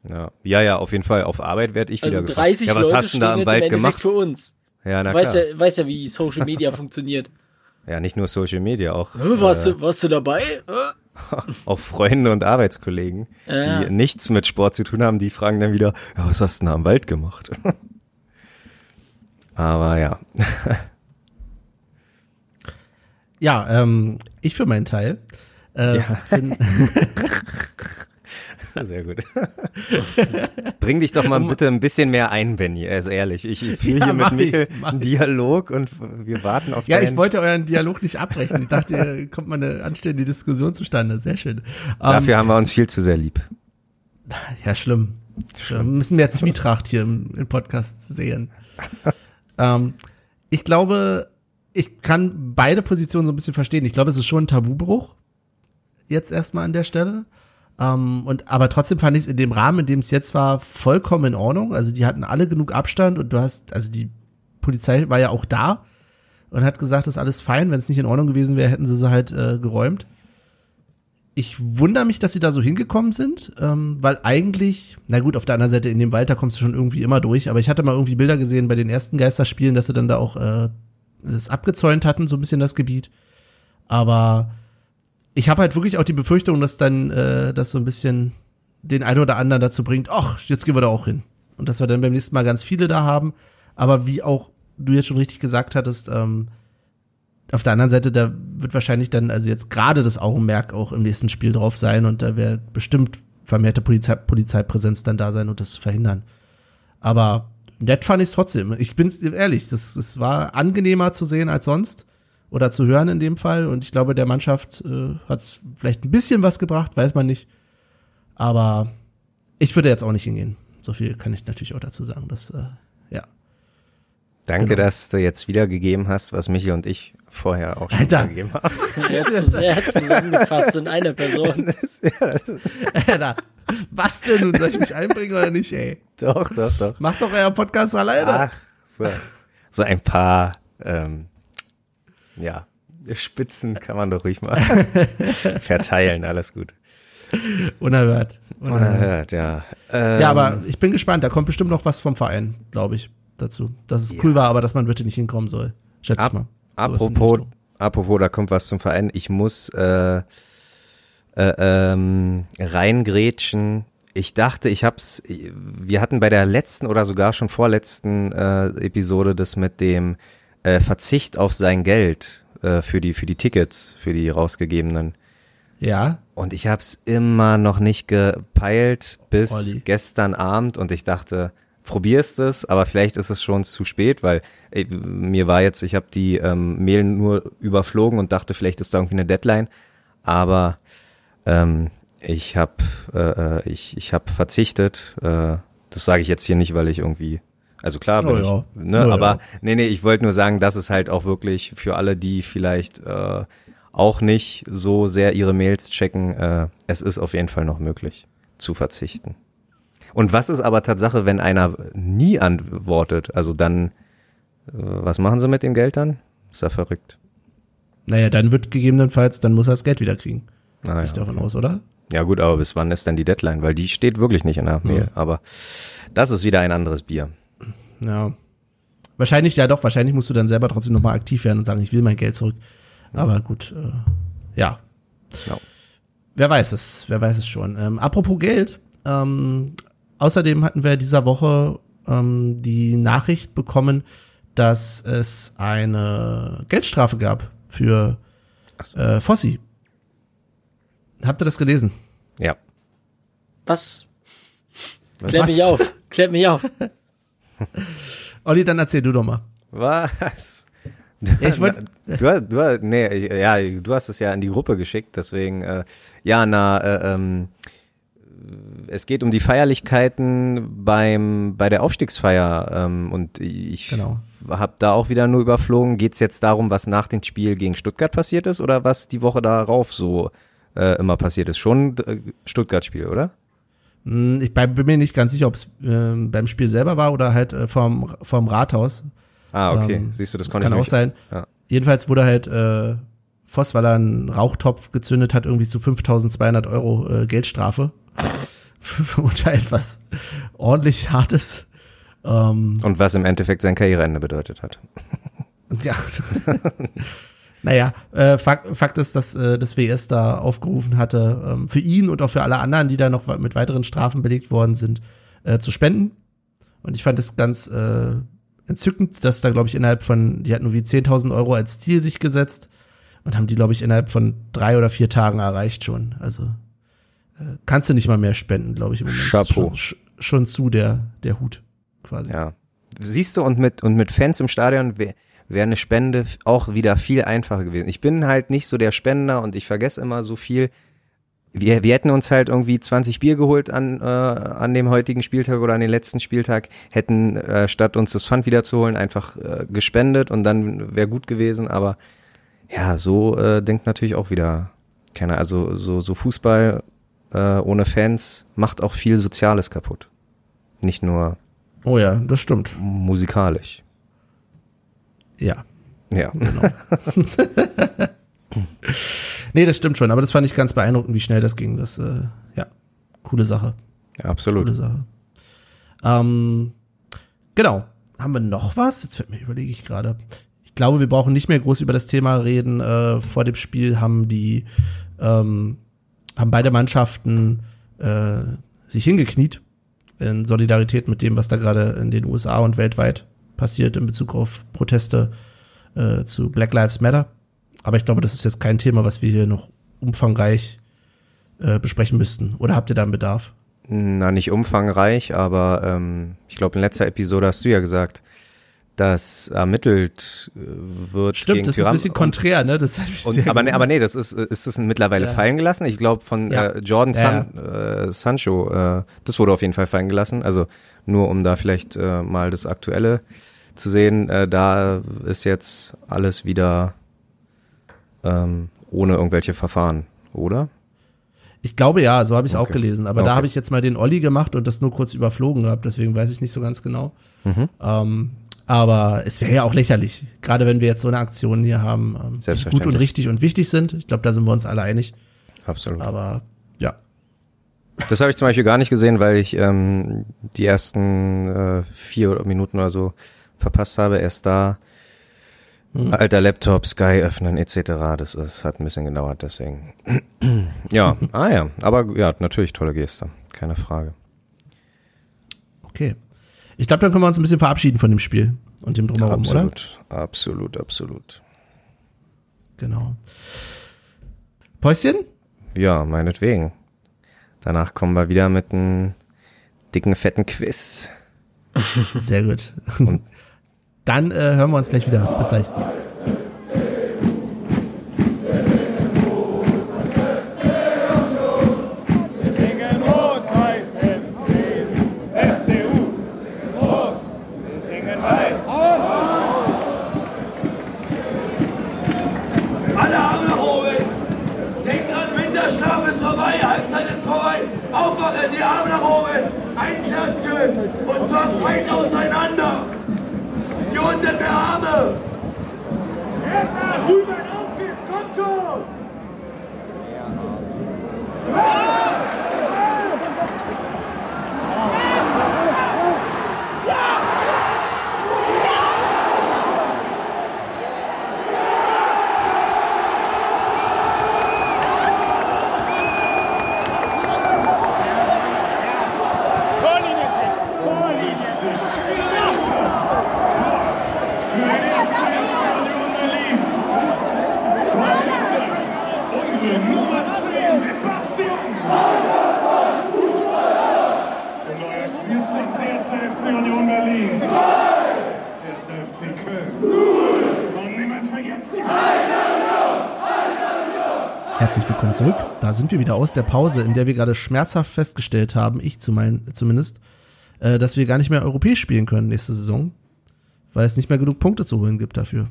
Ja, ja, ja auf jeden Fall. Auf Arbeit werde ich also wieder 30 Ja, was Leute hast du da im Wald gemacht? für uns. Ja, na du weißt klar. ja, weißt ja, wie Social Media [laughs] funktioniert. Ja, nicht nur Social Media, auch, warst, du, warst du dabei? [laughs] Auch Freunde und Arbeitskollegen, Ja. die nichts mit Sport zu tun haben, die fragen dann wieder, ja, was hast du denn da im Wald gemacht? [laughs] Aber ja. Ja, ähm, ich für meinen Teil äh, Ja. bin, [laughs] Sehr gut. [laughs] Bring dich doch mal bitte ein bisschen mehr ein, Benny, also ehrlich. Ich führe Ja, hier mit Michel mach einen. Dialog und wir warten auf ja, ich wollte euren Dialog nicht abbrechen. Ich dachte, hier kommt mal eine anständige Diskussion zustande. Sehr schön. Ähm, Dafür haben wir uns viel zu sehr lieb. Ja, schlimm. Wir müssen mehr Zwietracht hier im, im Podcast sehen. ähm, ich glaube, ich kann beide Positionen so ein bisschen verstehen. Ich glaube, es ist schon ein Tabubruch. Jetzt erstmal an der Stelle. Ähm, und, aber trotzdem fand ich es in dem Rahmen, in dem es jetzt war, vollkommen in Ordnung. Also die hatten alle genug Abstand und du hast, also die Polizei war ja auch da und hat gesagt, das ist alles fein. Wenn es nicht in Ordnung gewesen wäre, hätten sie sie halt äh, geräumt ich wundere mich, dass sie da so hingekommen sind, ähm, weil eigentlich, na gut, auf der anderen Seite in dem Wald, da kommst du schon irgendwie immer durch, aber ich hatte mal irgendwie Bilder gesehen bei den ersten Geisterspielen, dass sie dann da auch äh, das abgezäunt hatten, so ein bisschen das Gebiet. Aber ich habe halt wirklich auch die Befürchtung, dass dann äh, das so ein bisschen den einen oder anderen dazu bringt, ach, jetzt gehen wir da auch hin. Und dass wir dann beim nächsten Mal ganz viele da haben. Aber wie auch du jetzt schon richtig gesagt hattest, ähm, auf der anderen Seite, da wird wahrscheinlich dann, also jetzt gerade das Augenmerk auch im nächsten Spiel drauf sein und da wird bestimmt vermehrte Polizei Polizeipräsenz dann da sein und das verhindern. Aber nett fand ich es trotzdem. Ich bin ehrlich, das, das war angenehmer zu sehen als sonst oder zu hören in dem Fall und ich glaube, der Mannschaft äh, hat es vielleicht ein bisschen was gebracht, weiß man nicht. Aber ich würde jetzt auch nicht hingehen. So viel kann ich natürlich auch dazu sagen. dass äh, ja. Danke, Genau. dass du jetzt wiedergegeben hast, was Michi und ich vorher auch schon Alter. wiedergegeben haben. [laughs] Jetzt, jetzt zusammengefasst in einer Person. [laughs] Alter, was denn? Soll ich mich einbringen oder nicht, ey? Doch, doch, doch. Macht doch euer Podcast alleine. Ach, so, so ein paar, ähm, ja, Spitzen kann man doch ruhig mal [laughs] verteilen, alles gut. Unerhört. Unerhört, ja. Ähm, Ja, aber ich bin gespannt. Da kommt bestimmt noch was vom Verein, glaube ich, dazu. Dass es cool war, aber dass man bitte nicht hinkommen soll. Schätze ich Ab, mal. Apropos, apropos, da kommt was zum Verein. Ich muss äh, äh, ähm, reingrätschen. Ich dachte, ich hab's. Wir hatten bei der letzten oder sogar schon vorletzten äh, Episode das mit dem äh, Verzicht auf sein Geld äh, für die für die Tickets, für die rausgegebenen. Ja, Und ich hab's immer noch nicht gepeilt bis Olli. gestern Abend und ich dachte, probierst es, aber vielleicht ist es schon zu spät, weil ey, mir war jetzt, ich habe die ähm, Mail nur überflogen und dachte, vielleicht ist da irgendwie eine Deadline, aber ähm, ich habe äh, ich, ich hab verzichtet. Äh, das sage ich jetzt hier nicht, weil ich irgendwie also klar bin Oh ich, ja. ne, Oh ja. aber nee, nee, ich wollte nur sagen, dass es halt auch wirklich für alle, die vielleicht äh, auch nicht so sehr ihre Mails checken, äh, es ist auf jeden Fall noch möglich zu verzichten. Und was ist aber Tatsache, wenn einer nie antwortet? Also dann, äh, was machen sie mit dem Geld dann? Ist ja verrückt. naja, dann wird gegebenenfalls, dann muss er das Geld wieder kriegen. Ah, Gehe ich ja, davon okay. aus, oder? ja gut, aber bis wann ist denn die Deadline? Weil die steht wirklich nicht in der Mail. Aber das ist wieder ein anderes Bier. Ja. Wahrscheinlich, ja doch, wahrscheinlich musst du dann selber trotzdem nochmal aktiv werden und sagen, ich will mein Geld zurück. Aber gut, äh, ja. Ja. Wer weiß es, wer weiß es schon. Ähm, apropos Geld, ähm, außerdem hatten wir dieser Woche ähm, die Nachricht bekommen, dass es eine Geldstrafe gab für äh, Fossi. Habt ihr das gelesen? Ja. Was? Klär Was? mich auf. Klär mich auf. [laughs] [laughs] Olli, dann erzähl du doch mal. Was? Ja, ich wollt- du, hast- du, hast- nee, ja, du hast es ja in die Gruppe geschickt, deswegen, äh, ja, na, äh, ähm, es geht um die Feierlichkeiten beim bei der Aufstiegsfeier ähm, und ich Genau. habe da auch wieder nur überflogen. Geht es jetzt darum, was nach dem Spiel gegen Stuttgart passiert ist oder was die Woche darauf so äh, immer passiert ist? Schon äh, Stuttgart-Spiel, oder? Hm, ich bin mir nicht ganz sicher, ob es äh, beim Spiel selber war oder halt äh, vom, vom Rathaus. Ah, okay. Ähm, Siehst du, das, das kann auch sein. Ja. Jedenfalls wurde halt äh, Voss, weil er einen Rauchtopf gezündet hat, irgendwie zu 5200 Euro äh, Geldstrafe. [laughs] unter etwas ordentlich Hartes. Ähm, Und was im Endeffekt sein Karriereende bedeutet hat. ja. [laughs] [laughs] naja, äh, Fakt, Fakt ist, dass äh, das WS da aufgerufen hatte, ähm, für ihn und auch für alle anderen, die da noch mit weiteren Strafen belegt worden sind, äh, zu spenden. Und ich fand es ganz äh, entzückend, dass da, glaube ich, innerhalb von, die hatten nur wie 10.000 Euro als Ziel sich gesetzt und haben die, glaube ich, innerhalb von drei oder vier Tagen erreicht schon. Also äh, kannst du nicht mal mehr spenden, glaube ich, im Moment. Chapeau. Schon, schon, zu der, der Hut, quasi. Ja. Siehst du, und mit, und mit Fans im Stadion wäre wär eine Spende auch wieder viel einfacher gewesen. Ich bin halt nicht so der Spender und ich vergesse immer so viel. Wir, wir hätten uns halt irgendwie 20 Bier geholt an, äh, an dem heutigen Spieltag oder an den letzten Spieltag, hätten äh, statt uns das Pfand wiederzuholen einfach äh, gespendet und dann wäre gut gewesen, aber ja, so äh, denkt natürlich auch wieder keiner. Also so, so Fußball äh, ohne Fans macht auch viel Soziales kaputt. Nicht nur. Oh ja, das stimmt. Musikalisch. Ja. Ja. Genau. [laughs] nee, das stimmt schon, aber das fand ich ganz beeindruckend, wie schnell das ging. Das, äh, ja, coole Sache. Ja, absolut. Coole Sache. Ähm, genau. Haben wir noch was? Jetzt fällt mir, überlege ich gerade. Ich glaube, wir brauchen nicht mehr groß über das Thema reden. Äh, vor dem Spiel haben die ähm, haben beide Mannschaften äh, sich hingekniet in Solidarität mit dem, was da gerade in den USA und weltweit passiert in Bezug auf Proteste äh, zu Black Lives Matter. Aber ich glaube, das ist jetzt kein Thema, was wir hier noch umfangreich äh, besprechen müssten. Oder habt ihr da einen Bedarf? Na, nicht umfangreich, aber ähm, ich glaube, in letzter Episode hast du ja gesagt, dass ermittelt äh, wird. Stimmt, gegen das Tyrann ist ein bisschen konträr, ne? Das ich und, aber, nee, aber nee, das ist, ist das mittlerweile ja. fallen gelassen? Ich glaube von ja. äh, Jordan San, ja. äh, Sancho, äh, das wurde auf jeden Fall fallen gelassen. Also nur um da vielleicht äh, mal das Aktuelle zu sehen, äh, da ist jetzt alles wieder ähm, ohne irgendwelche Verfahren, oder? Ich glaube ja, so habe ich es okay. auch gelesen. Aber okay. da habe ich jetzt mal den Olli gemacht und das nur kurz überflogen gehabt, deswegen weiß ich nicht so ganz genau. Mhm. Ähm, aber es wäre ja auch lächerlich, gerade wenn wir jetzt so eine Aktion hier haben, ähm, die gut und richtig und wichtig sind. Ich glaube, da sind wir uns alle einig. Absolut. Aber ja. Das habe ich zum Beispiel gar nicht gesehen, weil ich ähm, die ersten äh, vier Minuten oder so verpasst habe. Erst da hm. alter Laptop, Sky öffnen etc. Das, das hat ein bisschen gedauert, deswegen. [clears throat] ja, ah ja, aber ja, natürlich tolle Geste, keine Frage. Okay. Ich glaube, dann können wir uns ein bisschen verabschieden von dem Spiel und dem Drumherum, absolut, oder? Absolut, absolut. Genau. Päuschen? Ja, meinetwegen. Danach kommen wir wieder mit einem dicken, fetten Quiz. Sehr gut. Und dann äh, hören wir uns gleich wieder. Bis gleich. Oh! Herzlich willkommen zurück. Da sind wir wieder aus der Pause, in der wir gerade schmerzhaft festgestellt haben, ich zumindest, äh, dass wir gar nicht mehr europäisch spielen können nächste Saison, weil es nicht mehr genug Punkte zu holen gibt dafür.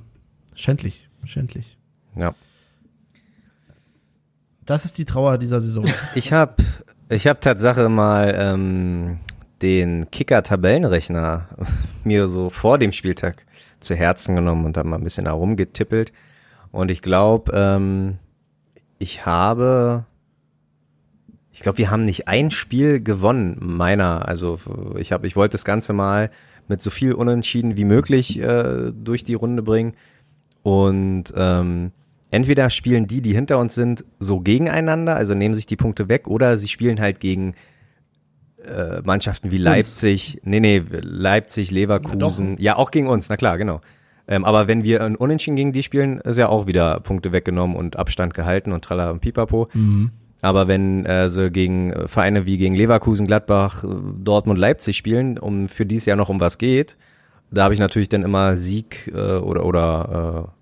Schändlich, schändlich. Ja. Das ist die Trauer dieser Saison. Ich habe Ich habe Tatsache mal ähm, den Kicker-Tabellenrechner [laughs] mir so vor dem Spieltag zu Herzen genommen und dann mal ein bisschen herumgetippelt. Und ich glaube, ähm, ich habe, ich glaube, wir haben nicht ein Spiel gewonnen, meiner. Also ich habe, ich wollte das Ganze mal mit so viel Unentschieden wie möglich äh, durch die Runde bringen. Und ähm, entweder spielen die, die hinter uns sind, so gegeneinander, also nehmen sich die Punkte weg, oder sie spielen halt gegen äh, Mannschaften wie Leipzig, uns. nee, nee, Leipzig, Leverkusen, ja, ja, auch gegen uns, na klar, genau. Ähm, aber wenn wir ein Unentschieden gegen die spielen, ist ja auch wieder Punkte weggenommen und Abstand gehalten und tralla und pipapo. Mhm. Aber wenn äh, sie gegen Vereine wie gegen Leverkusen, Gladbach, Dortmund, Leipzig spielen, um für dies Jahr noch um was geht, da habe ich natürlich dann immer Sieg äh, oder oder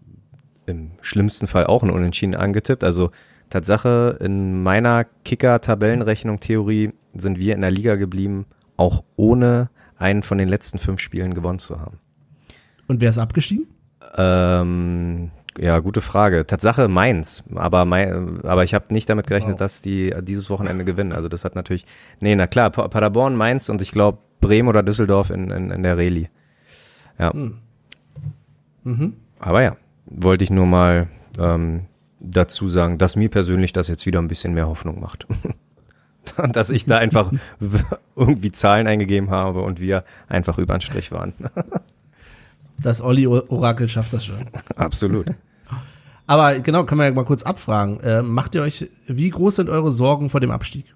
äh, im schlimmsten Fall auch ein Unentschieden angetippt. Also Tatsache, in meiner Kicker-Tabellenrechnung-Theorie sind wir in der Liga geblieben, auch ohne einen von den letzten fünf Spielen gewonnen zu haben. Und wer ist abgestiegen? Ähm, ja, gute Frage. Tatsache Mainz, aber mein, aber ich habe nicht damit gerechnet, wow. dass die dieses Wochenende gewinnen. Also das hat natürlich, nee, na klar, Paderborn, Mainz und ich glaube Bremen oder Düsseldorf in, in, in der Reli. Ja. Hm. Mhm. Aber ja, wollte ich nur mal ähm, dazu sagen, dass mir persönlich das jetzt wieder ein bisschen mehr Hoffnung macht. [laughs] [laughs] dass ich da einfach [laughs] irgendwie Zahlen eingegeben habe und wir einfach über den Strich waren. [laughs] das Olli Orakel schafft das schon. Absolut. Aber genau, können wir ja mal kurz abfragen. Äh, macht ihr euch, wie groß sind eure Sorgen vor dem Abstieg?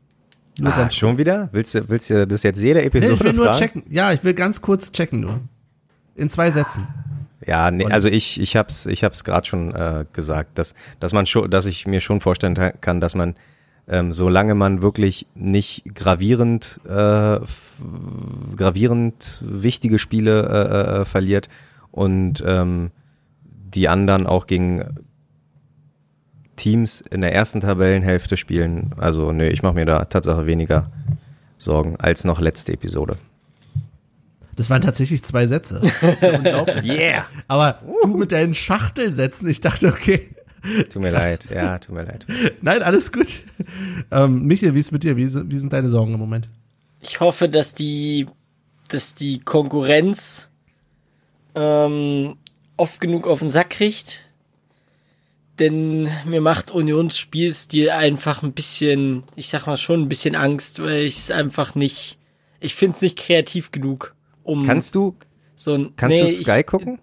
Nur ah, schon kurz. wieder? Willst du, willst du das jetzt jede Episode nee, ich will fragen? nur checken. Ja, ich will ganz kurz checken nur. In zwei Sätzen. Ja, nee, also ich ich hab's ich hab's gerade schon äh, gesagt, dass dass man schon dass ich mir schon vorstellen kann, dass man ähm, solange man wirklich nicht gravierend äh, gravierend wichtige Spiele äh, äh, verliert und ähm, die anderen auch gegen Teams in der ersten Tabellenhälfte spielen. Also nee, ich mache mir da Tatsache weniger Sorgen als noch letzte Episode. Das waren tatsächlich zwei Sätze. Das ist [laughs] unglaublich. yeah. Aber du mit deinen Schachtelsätzen, ich dachte, okay. Tut mir krass. leid, ja, tut mir leid. Nein, alles gut. Ähm, Michael, wie ist mit dir? Wie, wie sind deine Sorgen im Moment? Ich hoffe, dass die, dass die Konkurrenz ähm, oft genug auf den Sack kriegt. Denn mir macht Unions Spielstil einfach ein bisschen, ich sag mal schon ein bisschen Angst, weil ich es einfach nicht, ich finde es nicht kreativ genug um. Kannst du so ein, Kannst nee, du Sky ich, gucken?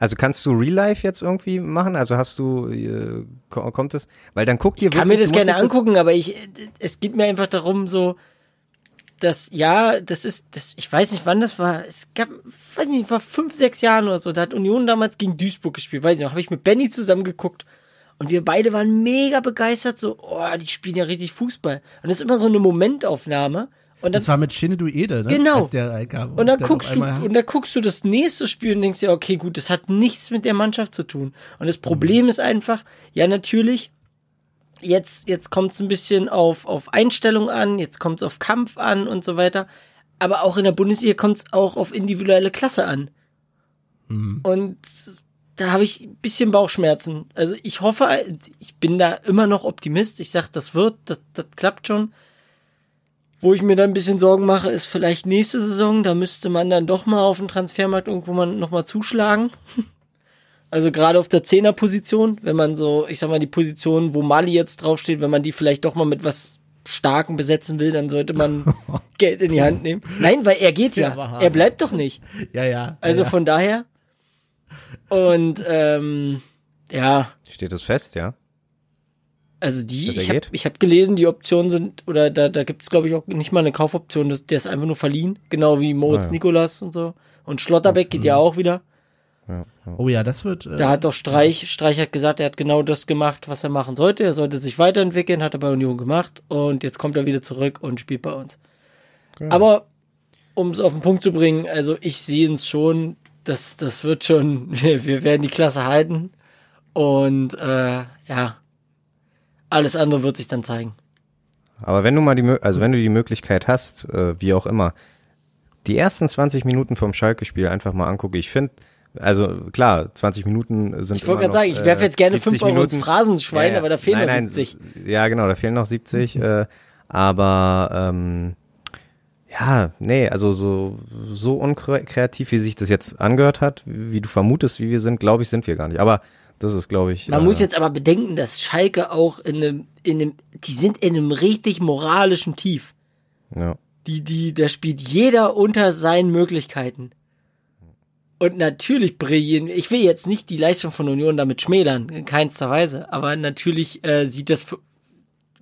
Also kannst du Real Life jetzt irgendwie machen? Also hast du, äh, kommt es? Weil dann guck dir Ich kann mir das gerne angucken, das aber ich, es geht mir einfach darum, so, dass, ja, das ist, das, ich weiß nicht, wann das war. Es gab, weiß nicht, war fünf, sechs Jahren oder so. Da hat Union damals gegen Duisburg gespielt. Weiß ich noch, habe ich mit Benny zusammen geguckt. Und wir beide waren mega begeistert, so, oh, die spielen ja richtig Fußball. Und das ist immer so eine Momentaufnahme. Und das war mit Shinedu Ede, ne? Genau. und dann guckst du, und dann guckst du das nächste Spiel und denkst dir, okay, gut, das hat nichts mit der Mannschaft zu tun. Und das Problem mhm. ist einfach, ja, natürlich, jetzt, jetzt kommt es ein bisschen auf, auf Einstellung an, jetzt kommt es auf Kampf an und so weiter. Aber auch in der Bundesliga kommt es auch auf individuelle Klasse an. Mhm. Und da habe ich ein bisschen Bauchschmerzen. Also ich hoffe, ich bin da immer noch Optimist. Ich sag, das wird, das, das klappt schon. Wo ich mir dann ein bisschen Sorgen mache, ist vielleicht nächste Saison. Da müsste man dann doch mal auf dem Transfermarkt irgendwo mal nochmal zuschlagen. [laughs] Also gerade auf der Zehnerposition, wenn man so, ich sag mal, die Position, wo Mali jetzt draufsteht, wenn man die vielleicht doch mal mit was Starken besetzen will, dann sollte man [laughs] Geld in die Hand nehmen. Nein, weil er geht ja. Er bleibt doch nicht. [laughs] Ja, ja. Also ja. von daher. Und ähm, ja. Steht das fest, ja? Also die, ich habe ich hab gelesen, die Optionen sind, oder da, da gibt es, glaube ich, auch nicht mal eine Kaufoption, das, der ist einfach nur verliehen, genau wie Moritz ah, ja. Nikolas und so. Und Schlotterbeck geht ja auch wieder. Ja, ja. Oh ja, das wird. Äh, da hat doch Streich, Streich hat gesagt, er hat genau das gemacht, was er machen sollte. Er sollte sich weiterentwickeln, hat er bei Union gemacht und jetzt kommt er wieder zurück und spielt bei uns. Aber um es auf den Punkt zu bringen, also ich sehe es schon, das, das wird schon, [laughs] wir, wir werden die Klasse halten. Und äh, ja, alles andere wird sich dann zeigen. Aber wenn du mal die, also wenn du die Möglichkeit hast, äh, wie auch immer, die ersten 20 Minuten vom Schalke-Spiel einfach mal angucken. Ich finde, also klar, 20 Minuten sind Ich wollte gerade sagen, ich werfe jetzt gerne 5 Euro Minuten. ins Phrasenschwein, ja, aber da fehlen nein, noch 70. Nein, ja, genau, da fehlen noch 70. äh, Aber ähm, ja, nee, also so, so unkreativ, wie sich das jetzt angehört hat, wie, wie du vermutest, wie wir sind, glaube ich, sind wir gar nicht. Aber das ist, glaube ich. Man äh, muss jetzt aber bedenken, dass Schalke auch in einem, in einem, die sind in einem richtig moralischen Tief. Ja. Die, die, da spielt jeder unter seinen Möglichkeiten. Und natürlich brillieren, ich will jetzt nicht die Leistung von Union damit schmälern, in keinster Weise, aber natürlich äh, sieht das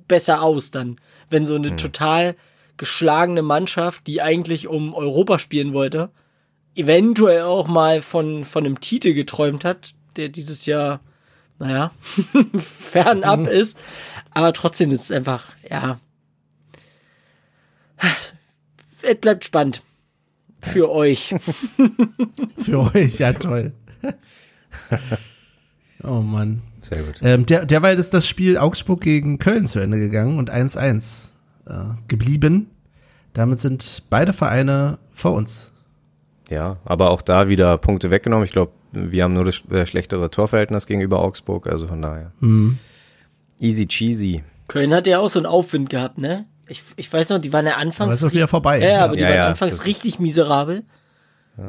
besser aus dann, wenn so eine hm. total geschlagene Mannschaft, die eigentlich um Europa spielen wollte, eventuell auch mal von, von einem Titel geträumt hat, der dieses Jahr, naja, [laughs] fernab mhm. ist, aber trotzdem ist es einfach, ja, es bleibt spannend. Für euch. [laughs] Für euch, ja toll. [laughs] oh Mann. Sehr gut. Ähm, der, derweil ist das Spiel Augsburg gegen Köln zu Ende gegangen und 1-1 äh, geblieben. Damit sind beide Vereine vor uns. Ja, aber auch da wieder Punkte weggenommen. Ich glaube, wir haben nur das äh, schlechtere Torverhältnis gegenüber Augsburg, also von daher. Mhm. Easy cheesy. Köln hat ja auch so einen Aufwind gehabt, ne? Ich, ich weiß noch, die waren ja anfangs. Aber ist wieder vorbei. Ja, aber die ja, waren ja, anfangs richtig miserabel.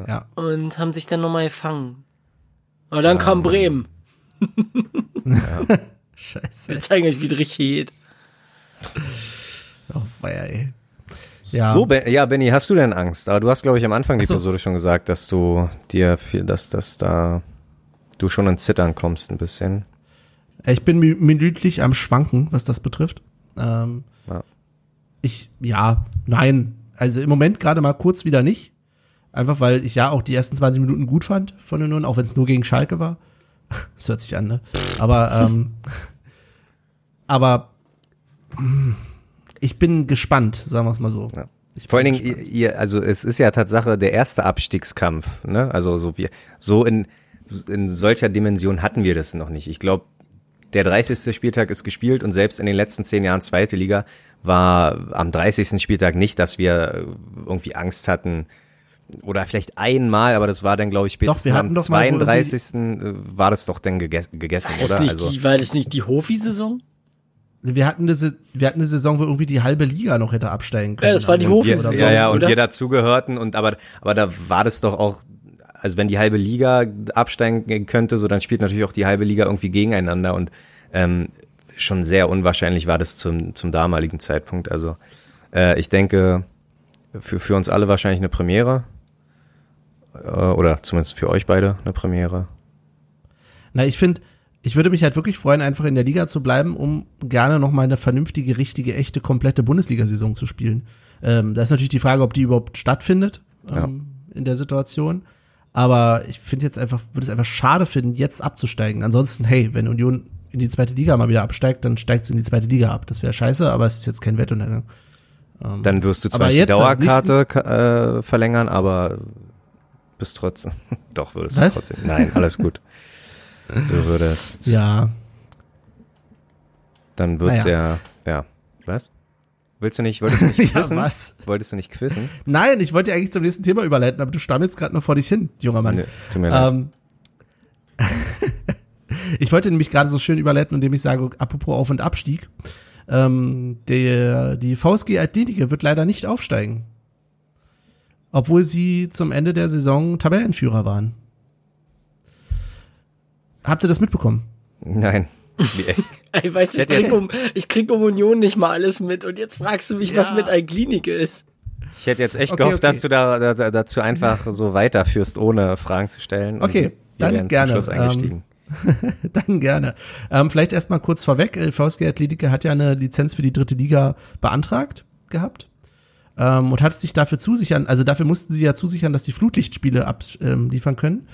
Ja. Und haben sich dann nochmal gefangen. Und dann kam Bremen. [laughs] ja. [laughs] Scheiße. Wir zeigen euch, wie es richtig geht. Oh, feier, ey. Ja. So, ja, Benny, hast du denn Angst? Aber du hast, glaube ich, am Anfang die so. Episode schon gesagt, dass du dir, viel, dass, dass da du schon in Zittern kommst ein bisschen. Ich bin minütlich am Schwanken, was das betrifft. Ähm, ja ich, ja, nein. Also im Moment gerade mal kurz wieder nicht. Einfach weil ich ja auch die ersten 20 Minuten gut fand von den Nunnen, auch wenn es nur gegen Schalke war. [laughs] Das hört sich an, ne? Aber, ähm, [laughs] aber hm, ich bin gespannt, sagen wir es mal so. Ja. Vor allen Dingen, ihr, also es ist ja Tatsache der erste Abstiegskampf, ne? Also so wir, so in, in solcher Dimension hatten wir das noch nicht. Ich glaube, der 30. Spieltag ist gespielt und selbst in den letzten zehn Jahren zweite Liga war am 30. Spieltag nicht, dass wir irgendwie Angst hatten, oder vielleicht einmal, aber das war dann, glaube ich, spätestens am 32. war das doch dann gegessen, gegessen war oder? Nicht also, die, war das nicht die Hofi-Saison? Wir hatten, eine, wir hatten eine Saison, wo irgendwie die halbe Liga noch hätte absteigen können. Ja, das war die Hofi-Saison. Ja, ja, und wir dazugehörten und aber, aber da war das doch auch, also wenn die halbe Liga absteigen könnte, so dann spielt natürlich auch die halbe Liga irgendwie gegeneinander und ähm, schon sehr unwahrscheinlich war das zum, zum damaligen Zeitpunkt. Also äh, ich denke, für, für uns alle wahrscheinlich eine Premiere. Äh, oder zumindest für euch beide eine Premiere. Na, ich finde, ich würde mich halt wirklich freuen, einfach in der Liga zu bleiben, um gerne noch mal eine vernünftige, richtige, echte, komplette Bundesliga-Saison zu spielen. Ähm, da ist natürlich die Frage, ob die überhaupt stattfindet ähm, ja. in der Situation. Aber ich finde jetzt einfach, würde es einfach schade finden, jetzt abzusteigen. Ansonsten, hey, wenn Union in die zweite Liga mal wieder absteigt, dann steigt es in die zweite Liga ab. Das wäre scheiße, aber es ist jetzt kein Wettuntergang. Ähm, dann wirst du zwar die Dauerkarte äh, verlängern, aber bist trotzdem. [laughs] Doch, würdest Was? du trotzdem. Nein, alles gut. Du würdest. Ja. Dann wird's naja. ja. Ja. Was? Willst du nicht, wolltest du nicht quizzen? [laughs] ja, was? Wolltest du nicht quizzen? Nein, ich wollte ja eigentlich zum nächsten Thema überleiten, aber du stammelst gerade noch vor dich hin, junger Mann. Nee, tut mir leid. Ähm, [laughs] ich wollte nämlich gerade so schön überleiten, indem ich sage, apropos Auf- und Abstieg. Ähm, der, die VSG Athletic wird leider nicht aufsteigen. Obwohl sie zum Ende der Saison Tabellenführer waren. Habt ihr das mitbekommen? Nein. [laughs] ich weiß, ich krieg, um, ich krieg um Union nicht mal alles mit und jetzt fragst du mich, ja. was mit Alklinike ist. Ich hätte jetzt echt okay, gehofft, okay. dass du da, da, dazu einfach so weiterführst, ohne Fragen zu stellen. Okay, dann gerne. Zum Schluss eingestiegen. Ähm, [laughs] Dann gerne. Ähm, vielleicht erstmal kurz vorweg. VSG Athletic hat ja eine Lizenz für die dritte Liga beantragt gehabt. Ähm, und hat sich dafür zusichern, also dafür mussten sie ja zusichern, dass die Flutlichtspiele abliefern ähm, können,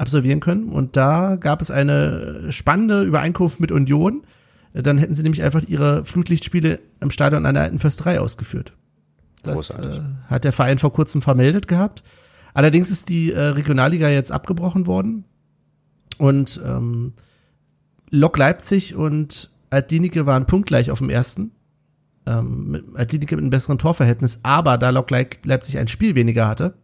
absolvieren können. Und da gab es eine spannende Übereinkunft mit Union. Dann hätten sie nämlich einfach ihre Flutlichtspiele im Stadion an der alten Försterei ausgeführt. Das äh, hat der Verein vor kurzem vermeldet gehabt. Allerdings ist die äh, Regionalliga jetzt abgebrochen worden und ähm, Lok Leipzig und Altlinike waren punktgleich auf dem ersten. Ähm, mit Altlinike mit einem besseren Torverhältnis, aber da Lok Leipzig ein Spiel weniger hatte,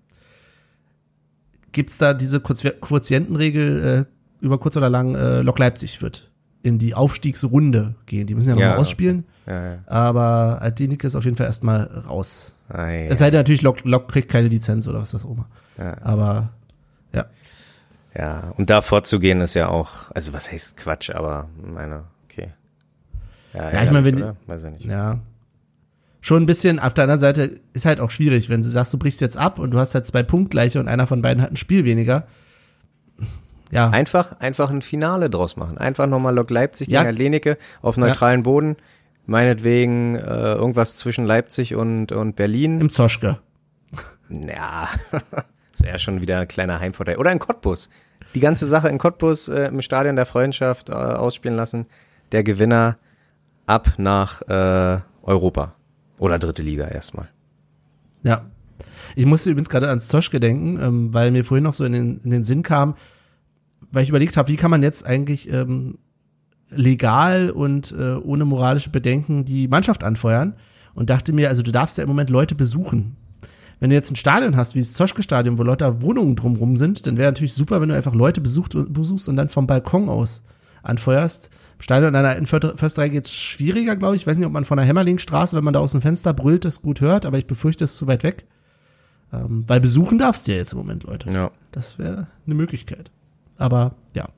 gibt's da diese Quotientenregel, äh, über kurz oder lang, äh, Lok Leipzig wird in die Aufstiegsrunde gehen. Die müssen ja noch ja, mal ausspielen. Okay. Ja, ja. Aber Altenik ist auf jeden Fall erstmal raus. Ah, ja. Es sei denn natürlich, Lok, Lok kriegt keine Lizenz oder was, was auch immer. Ja. Aber ja. Ja, und da vorzugehen ist ja auch, also was heißt Quatsch, aber meine, okay. Ja, ja ich meine, wenn, oder? weiß ich nicht. Ja. Schon ein bisschen, auf der anderen Seite ist halt auch schwierig, wenn du sagst, du brichst jetzt ab und du hast halt zwei Punktgleiche und einer von beiden hat ein Spiel weniger. Ja. Einfach, einfach ein Finale draus machen. Einfach nochmal Lok Leipzig ja. gegen Lenike auf neutralen ja. Boden. Meinetwegen äh, irgendwas zwischen Leipzig und, und Berlin. Im Zoschke. Ja, [laughs] das wäre schon wieder ein kleiner Heimvorteil. Oder in Cottbus. Die ganze Sache in Cottbus äh, im Stadion der Freundschaft äh, ausspielen lassen. Der Gewinner ab nach äh, Europa. Oder dritte Liga erstmal. Ja. Ich musste übrigens gerade ans Zoschke denken, ähm, weil mir vorhin noch so in den, in den Sinn kam, weil ich überlegt habe, wie kann man jetzt eigentlich ähm, legal und äh, ohne moralische Bedenken die Mannschaft anfeuern und dachte mir, also du darfst ja im Moment Leute besuchen. Wenn du jetzt ein Stadion hast, wie das Zoschke-Stadion, wo Leute Wohnungen drumrum sind, dann wäre natürlich super, wenn du einfach Leute besucht, besuchst und dann vom Balkon aus anfeuerst. Im Stadion in einer Försterei geht es schwieriger, glaube ich. Ich weiß nicht, ob man von der Hämmerlingstraße, wenn man da aus dem Fenster brüllt, das gut hört, aber ich befürchte, es ist zu weit weg. Ähm, weil besuchen darfst du ja jetzt im Moment, Leute. Ja. Das wäre eine Möglichkeit. Aber ja.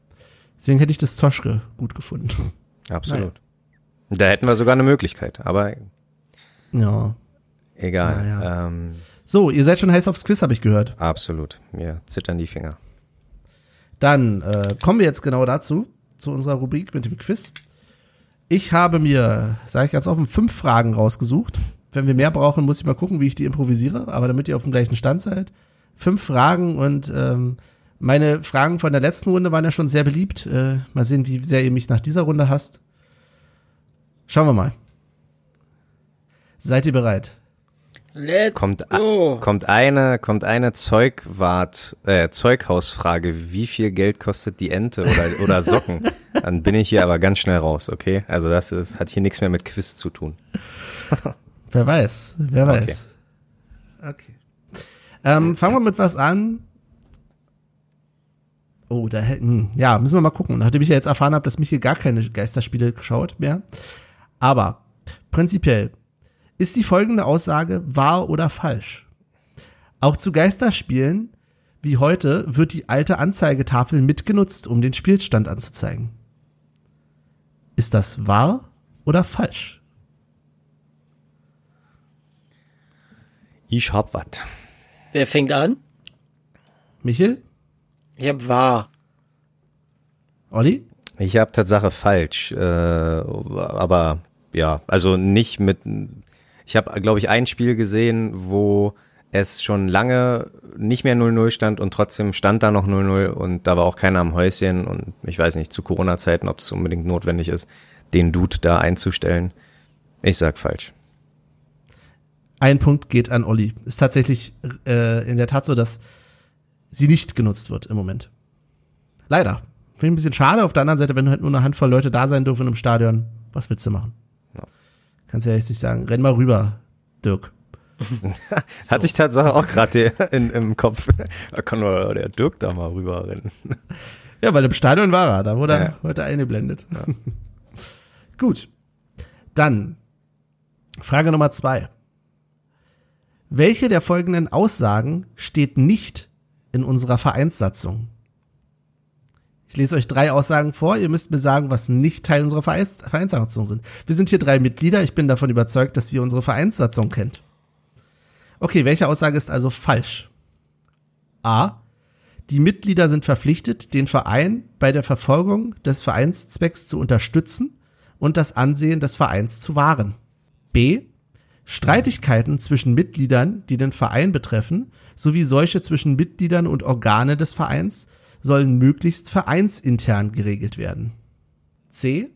Deswegen hätte ich das Zoschke gut gefunden. [laughs] Absolut. Naja. Da hätten wir sogar eine Möglichkeit, aber ja. egal. Naja. Ähm, so, ihr seid schon heiß aufs Quiz, habe ich gehört. Absolut. Mir zittern die Finger. Dann äh, kommen wir jetzt genau dazu, zu unserer Rubrik mit dem Quiz. Ich habe mir, sage ich ganz offen, fünf Fragen rausgesucht. Wenn wir mehr brauchen, muss ich mal gucken, wie ich die improvisiere. Aber damit ihr auf dem gleichen Stand seid, fünf Fragen und ähm, meine Fragen von der letzten Runde waren ja schon sehr beliebt. Äh, mal sehen, wie sehr ihr mich nach dieser Runde hasst. Schauen wir mal. Seid ihr bereit? Let's kommt, go. kommt eine, kommt eine Zeugwart, äh, Zeughausfrage. Wie viel Geld kostet die Ente oder, oder Socken? [laughs] Dann bin ich hier aber ganz schnell raus, okay? Also das ist, hat hier nichts mehr mit Quiz zu tun. [laughs] wer weiß, wer weiß. Okay. okay. Ähm, fangen wir mit was an, Oh, da hätten, ja, müssen wir mal gucken. Nachdem ich ja jetzt erfahren habe, dass mich hier gar keine Geisterspiele schaut mehr. Aber prinzipiell ist die folgende Aussage wahr oder falsch? Auch zu Geisterspielen wie heute wird die alte Anzeigetafel mitgenutzt, um den Spielstand anzuzeigen. Ist das wahr oder falsch? Ich hab was. Wer fängt an? Michel? Ich hab wahr. Olli? Ich habe Tatsache falsch, äh, aber ja, also nicht mit. Ich habe, glaube ich, ein Spiel gesehen, wo es schon lange nicht mehr 0-0 stand und trotzdem stand da noch 0-0 und da war auch keiner am Häuschen und ich weiß nicht, zu Corona-Zeiten, ob es unbedingt notwendig ist, den Dude da einzustellen. Ich sag falsch. Ein Punkt geht an Olli. Ist tatsächlich äh, in der Tat so, dass sie nicht genutzt wird im Moment. Leider. Finde ich ein bisschen schade. Auf der anderen Seite, wenn halt nur eine Handvoll Leute da sein dürfen im Stadion, was willst du machen? Kannst ja jetzt nicht sagen, renn mal rüber, Dirk. [laughs] Hatte ich tatsächlich auch gerade im Kopf. Da kann nur der Dirk da mal rüber rennen. Ja, weil im Stadion war er, da wurde ja. er heute eingeblendet. Ja. [laughs] Gut. Dann Frage Nummer zwei. Welche der folgenden Aussagen steht nicht in unserer Vereinssatzung. Ich lese euch drei Aussagen vor. Ihr müsst mir sagen, was nicht Teil unserer Vereins Vereinssatzung sind. Wir sind hier drei Mitglieder. Ich bin davon überzeugt, dass ihr unsere Vereinssatzung kennt. Okay, welche Aussage ist also falsch? A. Die Mitglieder sind verpflichtet, den Verein bei der Verfolgung des Vereinszwecks zu unterstützen und das Ansehen des Vereins zu wahren. B. Streitigkeiten zwischen Mitgliedern, die den Verein betreffen, sowie solche zwischen Mitgliedern und Organe des Vereins sollen möglichst vereinsintern geregelt werden. C.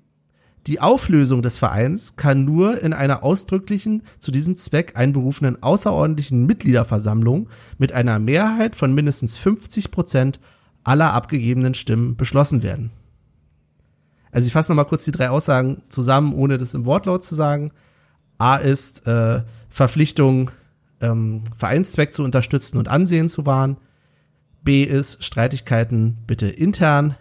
Die Auflösung des Vereins kann nur in einer ausdrücklichen, zu diesem Zweck einberufenen außerordentlichen Mitgliederversammlung mit einer Mehrheit von mindestens 50 Prozent aller abgegebenen Stimmen beschlossen werden. Also ich fasse nochmal kurz die drei Aussagen zusammen, ohne das im Wortlaut zu sagen. A ist äh, Verpflichtung, ähm, Vereinszweck zu unterstützen und Ansehen zu wahren. B ist Streitigkeiten bitte intern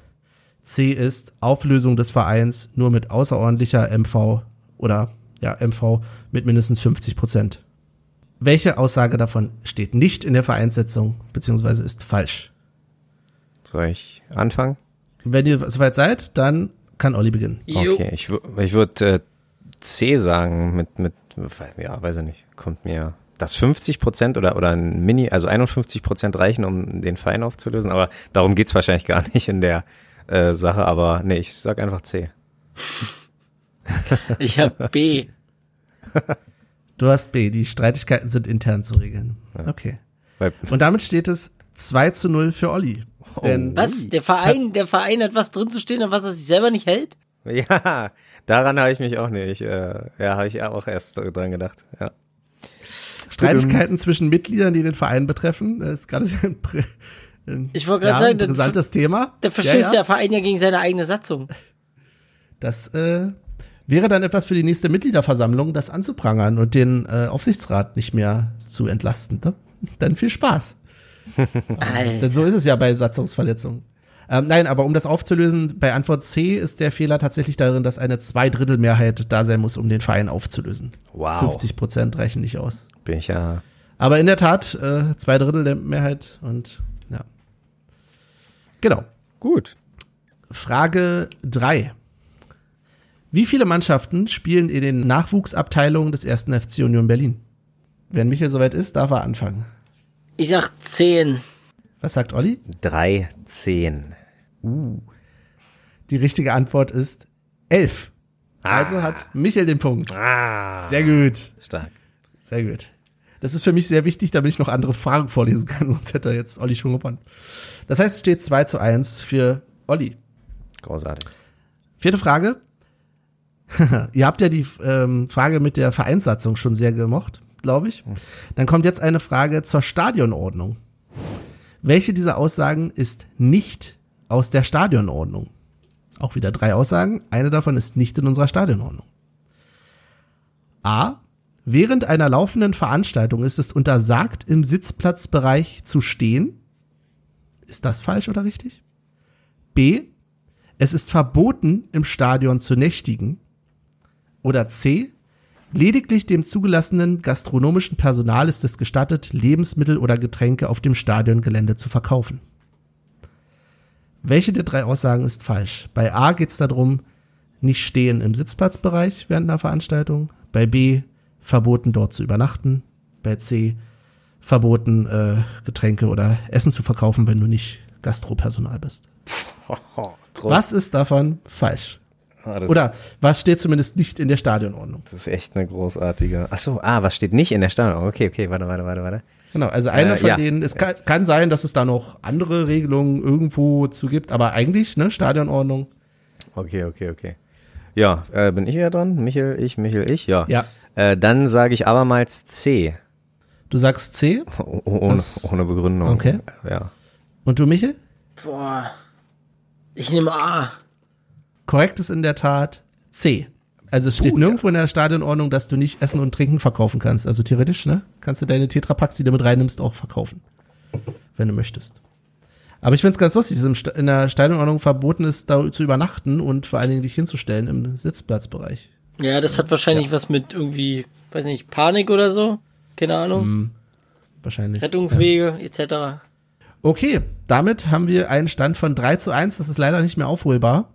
C ist Auflösung des Vereins nur mit außerordentlicher MV oder ja, MV mit mindestens 50 Prozent. Welche Aussage davon steht nicht in der Vereinssetzung beziehungsweise ist falsch? Soll ich anfangen? Wenn ihr soweit seid, dann kann Olli beginnen. Okay, ich, ich würde äh, C sagen mit, mit, ja, weiß ich nicht, kommt mir dass 50 Prozent oder, oder ein Mini, also 51 Prozent reichen, um den Verein aufzulösen, aber darum geht's wahrscheinlich gar nicht in der äh, Sache, aber nee, ich sag einfach C. [laughs] Ich hab B. [laughs] Du hast B, die Streitigkeiten sind intern zu regeln. Okay. Und damit steht es 2 zu 0 für Olli. Oh. Denn was? Der Verein, der Verein hat was drin zu stehen, an was er sich selber nicht hält? Ja, daran habe ich mich auch nicht. Äh, ja, habe ich auch erst dran gedacht. Ja. Streitigkeiten zwischen Mitgliedern, die den Verein betreffen, das ist gerade [laughs] ein, ein ich wollte gerade ja, sagen, interessantes Thema. Der verstößt ja, ja. der Verein ja gegen seine eigene Satzung. Das äh, wäre dann etwas für die nächste Mitgliederversammlung, das anzuprangern und den äh, Aufsichtsrat nicht mehr zu entlasten. Ne? Dann viel Spaß. [laughs] Denn so ist es ja bei Satzungsverletzungen. Ähm, nein, aber um das aufzulösen, bei Antwort C ist der Fehler tatsächlich darin, dass eine Zweidrittelmehrheit da sein muss, um den Verein aufzulösen. Wow. 50 Prozent reichen nicht aus. Bin ich ja. Aber in der Tat, äh, zwei Drittel der Mehrheit und ja. Genau. Gut. Frage drei. Wie viele Mannschaften spielen in den Nachwuchsabteilungen des ersten FC Union Berlin? Wenn Michael soweit ist, darf er anfangen. Ich sag zehn. Was sagt Olli? Drei, zehn. Uh. Die richtige Antwort ist elf. Ah. Also hat Michael den Punkt. Ah. Sehr gut. Stark. Sehr gut. Das ist für mich sehr wichtig, damit ich noch andere Fragen vorlesen kann, [laughs] sonst hätte er jetzt Olli schon gewonnen. Das heißt, es steht 2 zu 1 für Olli. Großartig. Vierte Frage. [laughs] Ihr habt ja die ähm, Frage mit der Vereinssatzung schon sehr gemocht, glaube ich. Hm. Dann kommt jetzt eine Frage zur Stadionordnung. Welche dieser Aussagen ist nicht aus der Stadionordnung? Auch wieder drei Aussagen. Eine davon ist nicht in unserer Stadionordnung. A. Während einer laufenden Veranstaltung ist es untersagt, im Sitzplatzbereich zu stehen. Ist das falsch oder richtig? B. Es ist verboten, im Stadion zu nächtigen. Oder C. Lediglich dem zugelassenen gastronomischen Personal ist es gestattet, Lebensmittel oder Getränke auf dem Stadiongelände zu verkaufen. Welche der drei Aussagen ist falsch? Bei A geht es darum, nicht stehen im Sitzplatzbereich während einer Veranstaltung. Bei B verboten dort zu übernachten. Bei C verboten äh, Getränke oder Essen zu verkaufen, wenn du nicht Gastropersonal bist. [laughs] Was ist davon falsch? Ah, Oder was steht zumindest nicht in der Stadionordnung? Das ist echt eine großartige. Ach so, ah, was steht nicht in der Stadionordnung? Okay, okay, warte, warte, warte, warte. Genau, also einer äh, von ja. denen, es kann, kann, sein, dass es da noch andere Regelungen irgendwo zu gibt, aber eigentlich, ne, Stadionordnung. Okay, okay, okay. Ja, äh, bin ich ja dran? Michael, ich, Michael, ich, ja. Ja. Äh, dann sage ich abermals C. Du sagst C? Oh, ohne, ohne Begründung. Okay. Ja. Und du, Michael? Boah. Ich nehme A. Korrekt ist in der Tat C. Also es steht Puh, nirgendwo ja. in der Stadionordnung, dass du nicht Essen und Trinken verkaufen kannst. Also theoretisch, ne? Kannst du deine Tetrapacks, die du mit reinnimmst, auch verkaufen. Wenn du möchtest. Aber ich finde es ganz lustig, dass in der Stadionordnung verboten ist, da zu übernachten und vor allen Dingen dich hinzustellen im Sitzplatzbereich. Ja, das hat wahrscheinlich ja. was mit irgendwie, weiß nicht, Panik oder so. Keine Ahnung. Hm, wahrscheinlich. Rettungswege ja. etc. Okay, damit haben wir einen Stand von 3 zu 1. Das ist leider nicht mehr aufholbar.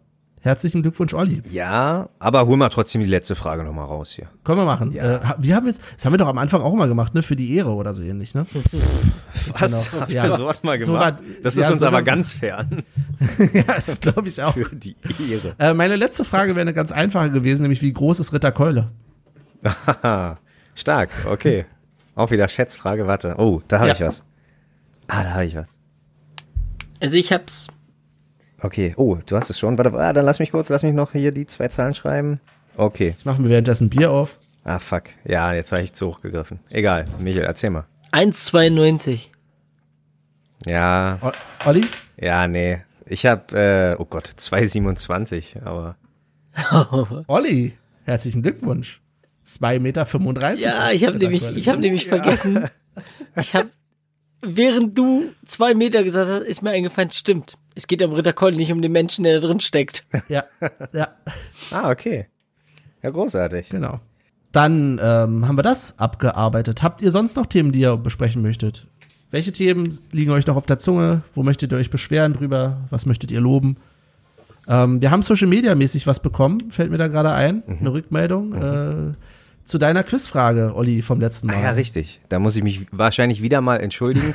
Herzlichen Glückwunsch, Olli. Ja, aber hol mal trotzdem die letzte Frage nochmal raus hier. Können wir machen. Ja. Äh, wie haben wir das haben wir doch am Anfang auch mal gemacht, ne? Für die Ehre oder so ähnlich, ne? [laughs] Was? Haben ja, wir sowas mal gemacht? So war, das ist ja, uns so aber ganz fern. [laughs] ja, das glaube ich auch. Für die Ehre. Äh, meine letzte Frage wäre eine ganz einfache gewesen, nämlich wie groß ist Ritter Keule? [laughs] Stark, okay. Auch wieder Schätzfrage, warte. Oh, da habe ich was. Ah, da habe ich was. Also ich hab's Okay, oh, du hast es schon. Warte, ah, dann lass mich kurz, lass mich noch hier die zwei Zahlen schreiben. Okay. Ich mache mir währenddessen Bier auf. Ah, fuck. Ja, jetzt war ich zu hoch gegriffen. Egal, Michael, erzähl mal. 1,92. Ja. O Olli? Ja, nee. Ich hab, äh, oh Gott, 2,27, aber. [laughs] Olli, herzlichen Glückwunsch. 2,35 Meter. Ja, ich habe nämlich, ich hab nämlich vergessen. [laughs] Ich habe während du zwei Meter gesagt hast, ist mir eingefallen, stimmt. Es geht am Ritterkoll nicht um den Menschen, der da drin steckt. [laughs] Ja, ja. ah, okay. Ja, großartig. Genau. Dann ähm, haben wir das abgearbeitet. Habt ihr sonst noch Themen, die ihr besprechen möchtet? Welche Themen liegen euch noch auf der Zunge? Wo möchtet ihr euch beschweren drüber? Was möchtet ihr loben? Ähm, wir haben Social Media mäßig was bekommen, fällt mir da gerade ein, mhm. eine Rückmeldung. Mhm. Äh, zu deiner Quizfrage, Olli, vom letzten Mal. Ah, ja, richtig. Da muss ich mich wahrscheinlich wieder mal entschuldigen.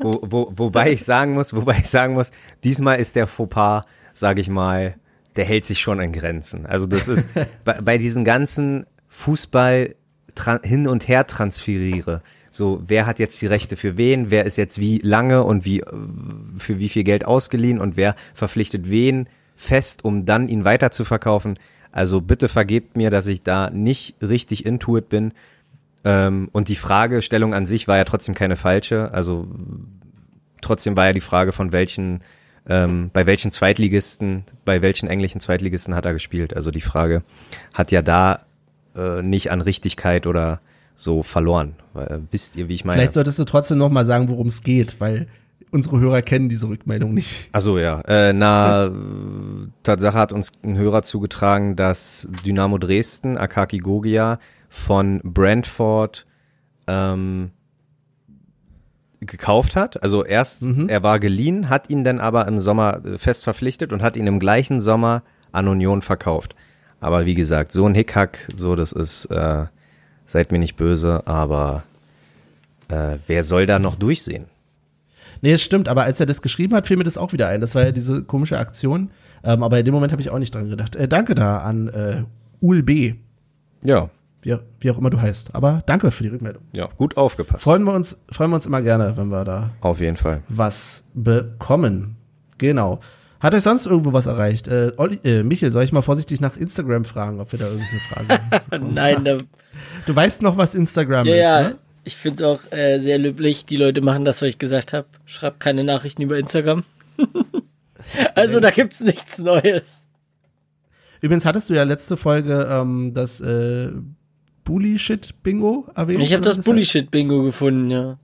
wo, wo, wobei ich sagen muss, wobei ich sagen muss, diesmal ist der Fauxpas, sage ich mal, der hält sich schon in Grenzen. Also das ist [laughs] bei, bei diesen ganzen Fußball hin und her transferiere. So, wer hat jetzt die Rechte für wen? Wer ist jetzt wie lange und wie für wie viel Geld ausgeliehen und wer verpflichtet wen fest, um dann ihn weiter zu verkaufen? Also bitte vergebt mir, dass ich da nicht richtig intuit bin. Ähm, und die Fragestellung an sich war ja trotzdem keine falsche. Also trotzdem war ja die Frage von welchen, ähm, bei welchen Zweitligisten, bei welchen englischen Zweitligisten hat er gespielt. Also die Frage hat ja da äh, nicht an Richtigkeit oder so verloren. Äh, wisst ihr, wie ich meine? Vielleicht solltest du trotzdem noch mal sagen, worum es geht, weil unsere Hörer kennen diese Rückmeldung nicht. Also ja, äh, na Tatsache hat uns ein Hörer zugetragen, dass Dynamo Dresden, Akaki Gogia von Brentford ähm, gekauft hat. Also erst, mhm. er war geliehen, hat ihn dann aber im Sommer fest verpflichtet und hat ihn im gleichen Sommer an Union verkauft. Aber wie gesagt, so ein Hickhack, so das ist, äh, seid mir nicht böse, aber äh, wer soll da noch durchsehen? Nee, es stimmt, aber als er das geschrieben hat, fiel mir das auch wieder ein. Das war ja diese komische Aktion. Ähm, aber in dem Moment habe ich auch nicht dran gedacht. Äh, danke da an äh, Ul B. Ja. Wie, wie, auch immer du heißt. Aber danke für die Rückmeldung. Ja, gut aufgepasst. Freuen wir uns, freuen wir uns immer gerne, wenn wir da auf jeden Fall was bekommen. Genau. Hat euch sonst irgendwo was erreicht? Äh, Olli, äh, Michael, soll ich mal vorsichtig nach Instagram fragen, ob wir da irgendeine Frage [laughs] haben? Nein, da Du weißt noch, was Instagram ja, ist, ja. ne? Ich finde es auch äh, sehr löblich. Die Leute machen das, was ich gesagt habe. Schreibt keine Nachrichten über Instagram. [laughs] also da gibt's nichts Neues. Übrigens hattest du ja letzte Folge ähm, das äh, Bully-Shit-Bingo erwähnt. Ich habe das, das Bully-Shit-Bingo gefunden, ja.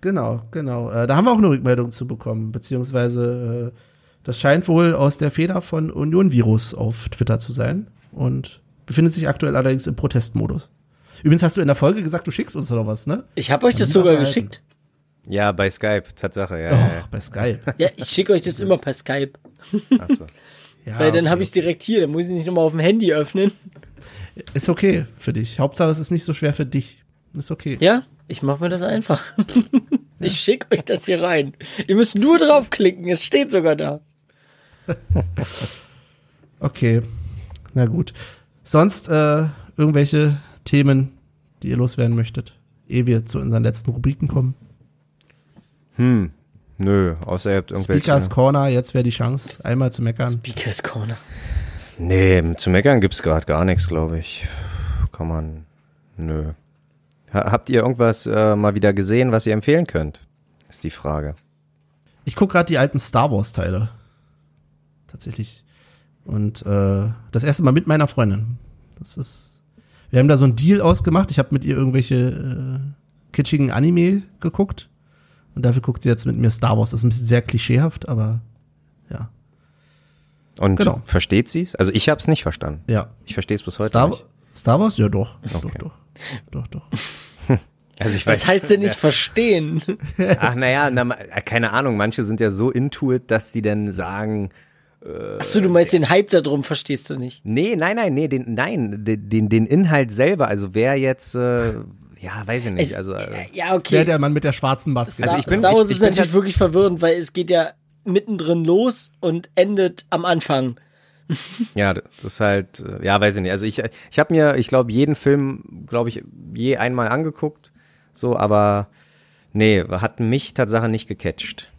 Genau, genau. Äh, da haben wir auch eine Rückmeldung zu bekommen, beziehungsweise äh, das scheint wohl aus der Feder von Union Virus auf Twitter zu sein und befindet sich aktuell allerdings im Protestmodus. Übrigens hast du in der Folge gesagt, du schickst uns noch was, ne? Ich habe euch das sogar geschickt. Ja, bei Skype, Tatsache, ja. Oh, ja. bei Skype. Ja, ich schicke euch das immer per Skype. Ach so. [laughs] Ja, Weil dann okay. habe ich es direkt hier, dann muss ich nicht nochmal auf dem Handy öffnen. Ist okay für dich. Hauptsache, es ist nicht so schwer für dich. Ist okay. Ja, ich mache mir das einfach. [laughs] ich schicke euch das hier rein. Ihr müsst nur draufklicken, es steht sogar da. [laughs] okay, na gut. Sonst äh, irgendwelche Themen, die ihr loswerden möchtet, ehe wir zu unseren letzten Rubriken kommen? Hm, nö, außer ihr habt irgendwelche. Speakers Corner, jetzt wäre die Chance, einmal zu meckern. Speakers Corner. Nee, zu meckern gibt's gerade gar nichts, glaube ich. Kann man, nö. Habt ihr irgendwas äh, mal wieder gesehen, was ihr empfehlen könnt? Ist die Frage. Ich gucke gerade die alten Star Wars Teile. Tatsächlich. Und äh, das erste Mal mit meiner Freundin. Das ist wir haben da so einen Deal ausgemacht. Ich habe mit ihr irgendwelche äh, kitschigen Anime geguckt. Und dafür guckt sie jetzt mit mir Star Wars. Das ist ein bisschen sehr klischeehaft, aber ja. Und genau. versteht sie es? Also ich habe es nicht verstanden. Ja. Ich verstehe es bis heute Star, nicht. Star Wars? Ja, doch. Okay. Doch, doch. Doch, doch. [laughs] Also ich weiß, Was heißt denn nicht [laughs] ja. verstehen? Ach naja, na, keine Ahnung. Manche sind ja so intuit, dass die dann sagen, Achso, du meinst den Hype darum, verstehst du nicht? Nee, nein, nein, nee, den, nein, den, den Inhalt selber, also wer jetzt, äh, ja, weiß ich nicht, es, also. Äh, ja, okay. Wer der Mann mit der schwarzen Maske. Also ich bin, Star Wars ich, ich ist natürlich halt wirklich verwirrend, weil es geht ja mittendrin los und endet am Anfang. Ja, das ist halt, äh, ja, weiß ich nicht. Also ich, ich habe mir, ich glaube, jeden Film, glaube ich, je einmal angeguckt, so, aber nee, hat mich tatsächlich nicht gecatcht.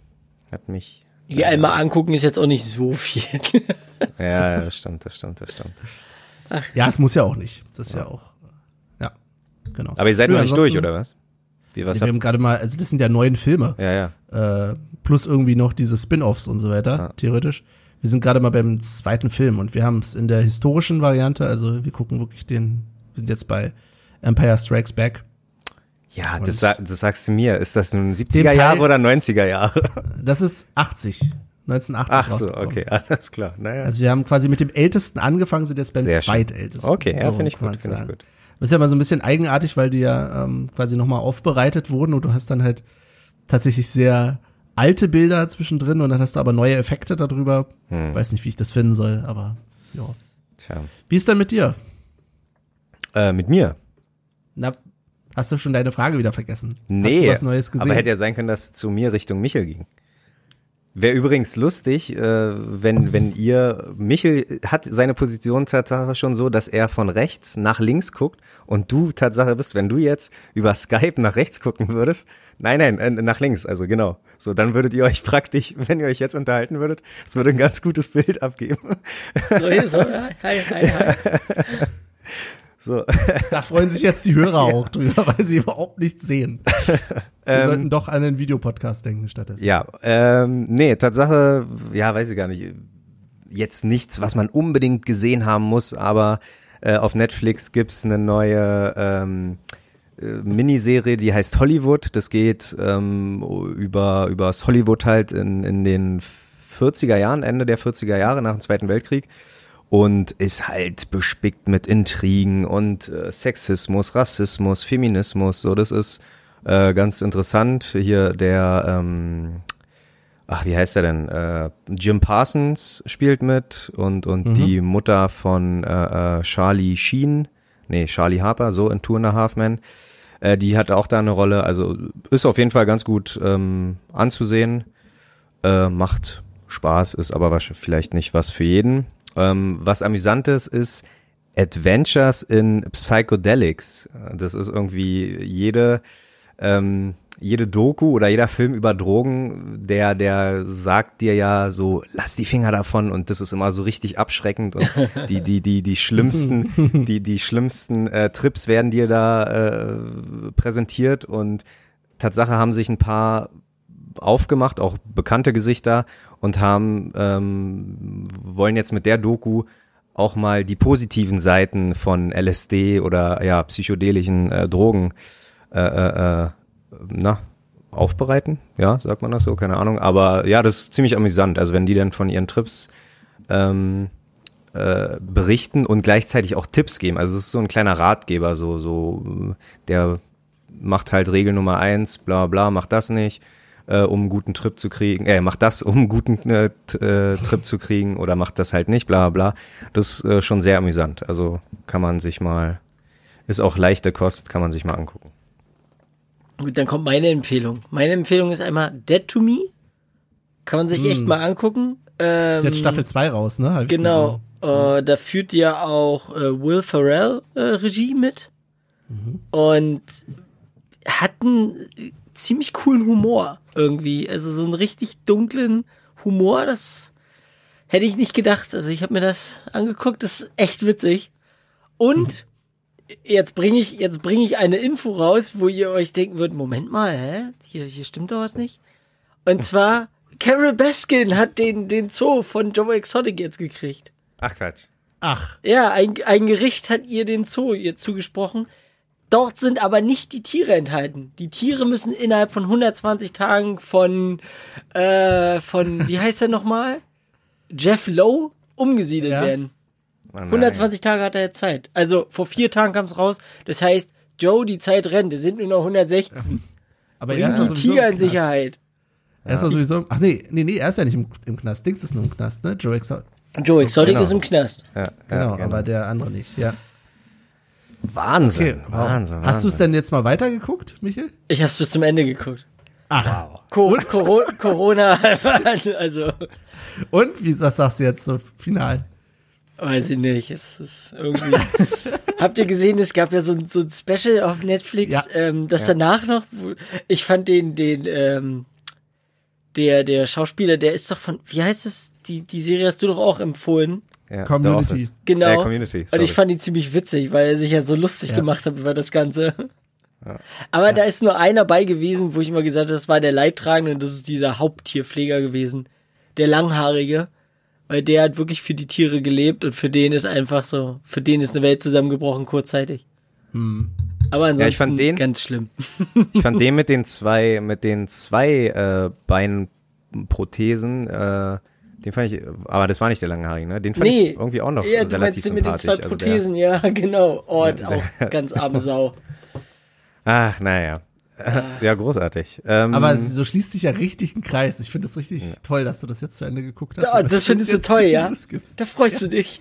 Hat mich die einmal angucken ist jetzt auch nicht so viel. [laughs] ja, das stimmt, das stimmt, das stimmt. Ach. Ja, es muss ja auch nicht. Das ist ja, ja auch. Ja, genau. Aber ihr seid Nö, noch nicht durch, oder was? Wie, was wir haben gerade mal, also das sind ja neun Filme. Ja, ja. Äh, plus irgendwie noch diese Spin-offs und so weiter, ja. theoretisch. Wir sind gerade mal beim zweiten Film und wir haben es in der historischen Variante, also wir gucken wirklich den, wir sind jetzt bei Empire Strikes Back. Ja, das, das, sagst du mir. Ist das nun 70er Jahre oder 90er Jahre? [laughs] Das ist 80. 1980 Ach so, okay, [laughs] alles klar. Naja. Also wir haben quasi mit dem Ältesten angefangen, sind jetzt beim Sehr Zweitältesten. Okay, ja, so, finde ich gut, finde ich gut. Das ist ja mal so ein bisschen eigenartig, weil die ja ähm, quasi nochmal aufbereitet wurden und du hast dann halt tatsächlich sehr alte Bilder zwischendrin und dann hast du aber neue Effekte darüber. Hm. Weiß nicht, wie ich das finden soll, aber ja. Tja. Wie ist denn mit dir? Äh, mit mir? Na, hast du schon deine Frage wieder vergessen? Nee, hast du was Neues gesehen? aber hätte ja sein können, dass es zu mir Richtung Michel ging. Wäre übrigens lustig, äh, wenn, wenn ihr, Michel hat seine Position Tatsache schon so, dass er von rechts nach links guckt und du Tatsache bist, wenn du jetzt über Skype nach rechts gucken würdest, nein, nein, äh, nach links, also genau. So, dann würdet ihr euch praktisch, wenn ihr euch jetzt unterhalten würdet, das würde ein ganz gutes Bild abgeben. So, so, hi, hi, hi. [laughs] So. Da freuen sich jetzt die Hörer [laughs] auch drüber, weil sie überhaupt nichts sehen. [laughs] Wir ähm, sollten doch an den Videopodcast denken stattdessen. Ja, ähm, nee, Tatsache, ja, weiß ich gar nicht. Jetzt nichts, was man unbedingt gesehen haben muss, aber äh, auf Netflix gibt's eine neue ähm, äh, Miniserie, die heißt Hollywood. Das geht ähm, über übers Hollywood halt in, in den 40er Jahren, Ende der 40er Jahre nach dem Zweiten Weltkrieg und ist halt bespickt mit Intrigen und äh, Sexismus, Rassismus, Feminismus. So, das ist äh, ganz interessant. Hier der, ähm, ach, wie heißt er denn? Äh, Jim Parsons spielt mit und und mhm. die Mutter von äh, äh, Charlie Sheen, nee, Charlie Harper, so in Two and a Half Men. Äh, die hat auch da eine Rolle. Also ist auf jeden Fall ganz gut ähm, anzusehen. Äh, macht Spaß, ist aber vielleicht nicht was für jeden. Ähm, was amüsantes ist Adventures in Psychedelics. Das ist irgendwie jede ähm, jede Doku oder jeder Film über Drogen, der, der sagt dir ja so, lass die Finger davon und das ist immer so richtig abschreckend und [laughs] die, die, die, die schlimmsten, die, die schlimmsten äh, Trips werden dir da äh, präsentiert und Tatsache haben sich ein paar aufgemacht, auch bekannte Gesichter und haben ähm, wollen jetzt mit der Doku auch mal die positiven Seiten von LSD oder ja psychedelischen äh, Drogen äh, äh, äh, na aufbereiten, ja, sagt man das so, keine Ahnung. Aber ja, das ist ziemlich amüsant. Also wenn die dann von ihren Trips ähm, äh, berichten und gleichzeitig auch Tipps geben. Also es ist so ein kleiner Ratgeber, so so der macht halt Regel Nummer eins, bla bla, macht das nicht äh, um einen guten Trip zu kriegen, äh, macht das, um einen guten äh, äh, Trip zu kriegen oder macht das halt nicht, bla bla. Das ist äh, schon sehr amüsant. Also kann man sich mal, ist auch leichte Kost, kann man sich mal angucken. Gut, dann kommt meine Empfehlung. Meine Empfehlung ist einmal Dead to Me. Kann man sich hm. echt mal angucken. Ähm, ist jetzt Staffel 2 raus, ne? Hab genau. Äh, da führt ja auch äh, Will Ferrell äh, Regie mit. Mhm. Und hat einen ziemlich coolen Humor irgendwie. Also so einen richtig dunklen Humor, das hätte ich nicht gedacht. Also ich habe mir das angeguckt, das ist echt witzig. Und jetzt bringe ich jetzt bringe ich eine Info raus, wo ihr euch denken würdet, Moment mal, hä? Hier hier stimmt doch was nicht. Und zwar Carol Baskin hat den den Zoo von Joe Exotic jetzt gekriegt. Ach Quatsch. Ach. Ja, ein, ein Gericht hat ihr den Zoo ihr zugesprochen. Dort sind aber nicht die Tiere enthalten. Die Tiere müssen innerhalb von 120 Tagen von, äh, von, wie heißt er nochmal? Jeff Lowe umgesiedelt ja. werden. Oh 120 Tage hat er jetzt Zeit. Also vor vier Tagen kam es raus. Das heißt, Joe, die Zeit rennt. Es sind nur noch 116. Aber Bringen Sie Tiger in Sicherheit. Er ist ja sowieso. Ach nee, nee, nee, er ist ja nicht im, im Knast. Dings ist nur im Knast, ne? Joe Exotic. Joe Exotic genau. ist im Knast. Ja, genau, genau, aber der andere nicht, ja. Wahnsinn, okay, wow. Wahnsinn, Hast du es denn jetzt mal weitergeguckt, Michael? Ich habe es bis zum Ende geguckt. Ach, wow. Co Coro Corona, [laughs] also. Und wie was sagst du jetzt so final? Weiß ich nicht. Es ist irgendwie. [laughs] Habt ihr gesehen, es gab ja so, ein, so ein Special auf Netflix, ja. ähm, das ja. danach noch. Ich fand den, den, ähm, der, der Schauspieler, der ist doch von, wie heißt es? Die, die Serie hast du doch auch empfohlen. Ja, Community. Genau. Äh, Community, Und ich fand ihn ziemlich witzig, weil er sich ja so lustig ja. gemacht hat über das Ganze. Ja. Aber ja. da ist nur einer bei gewesen, wo ich immer gesagt habe, das war der Leidtragende und das ist dieser Haupttierpfleger gewesen. Der Langhaarige. Weil der hat wirklich für die Tiere gelebt und für den ist einfach so, für den ist eine Welt zusammengebrochen kurzzeitig. Hm. Aber ansonsten ja, ich fand den, ganz schlimm. [laughs] ich fand den [laughs] mit den zwei, mit den zwei äh, Beinprothesen, äh, den fand ich, aber das war nicht der langhaarige, ne? Den fand nee, ich irgendwie auch noch ja, relativ du meinst sympathisch. mit den zwei Prothesen, also der, ja, [laughs] genau. Oh, der, auch [laughs] ganz arme Sau. Ach, naja. Ah. Ja, großartig. Ähm, aber so schließt sich ja richtig ein Kreis. Ich finde es richtig ja. toll, dass du das jetzt zu Ende geguckt hast. Oh, das findest du toll, ja? Da freust ja. du dich.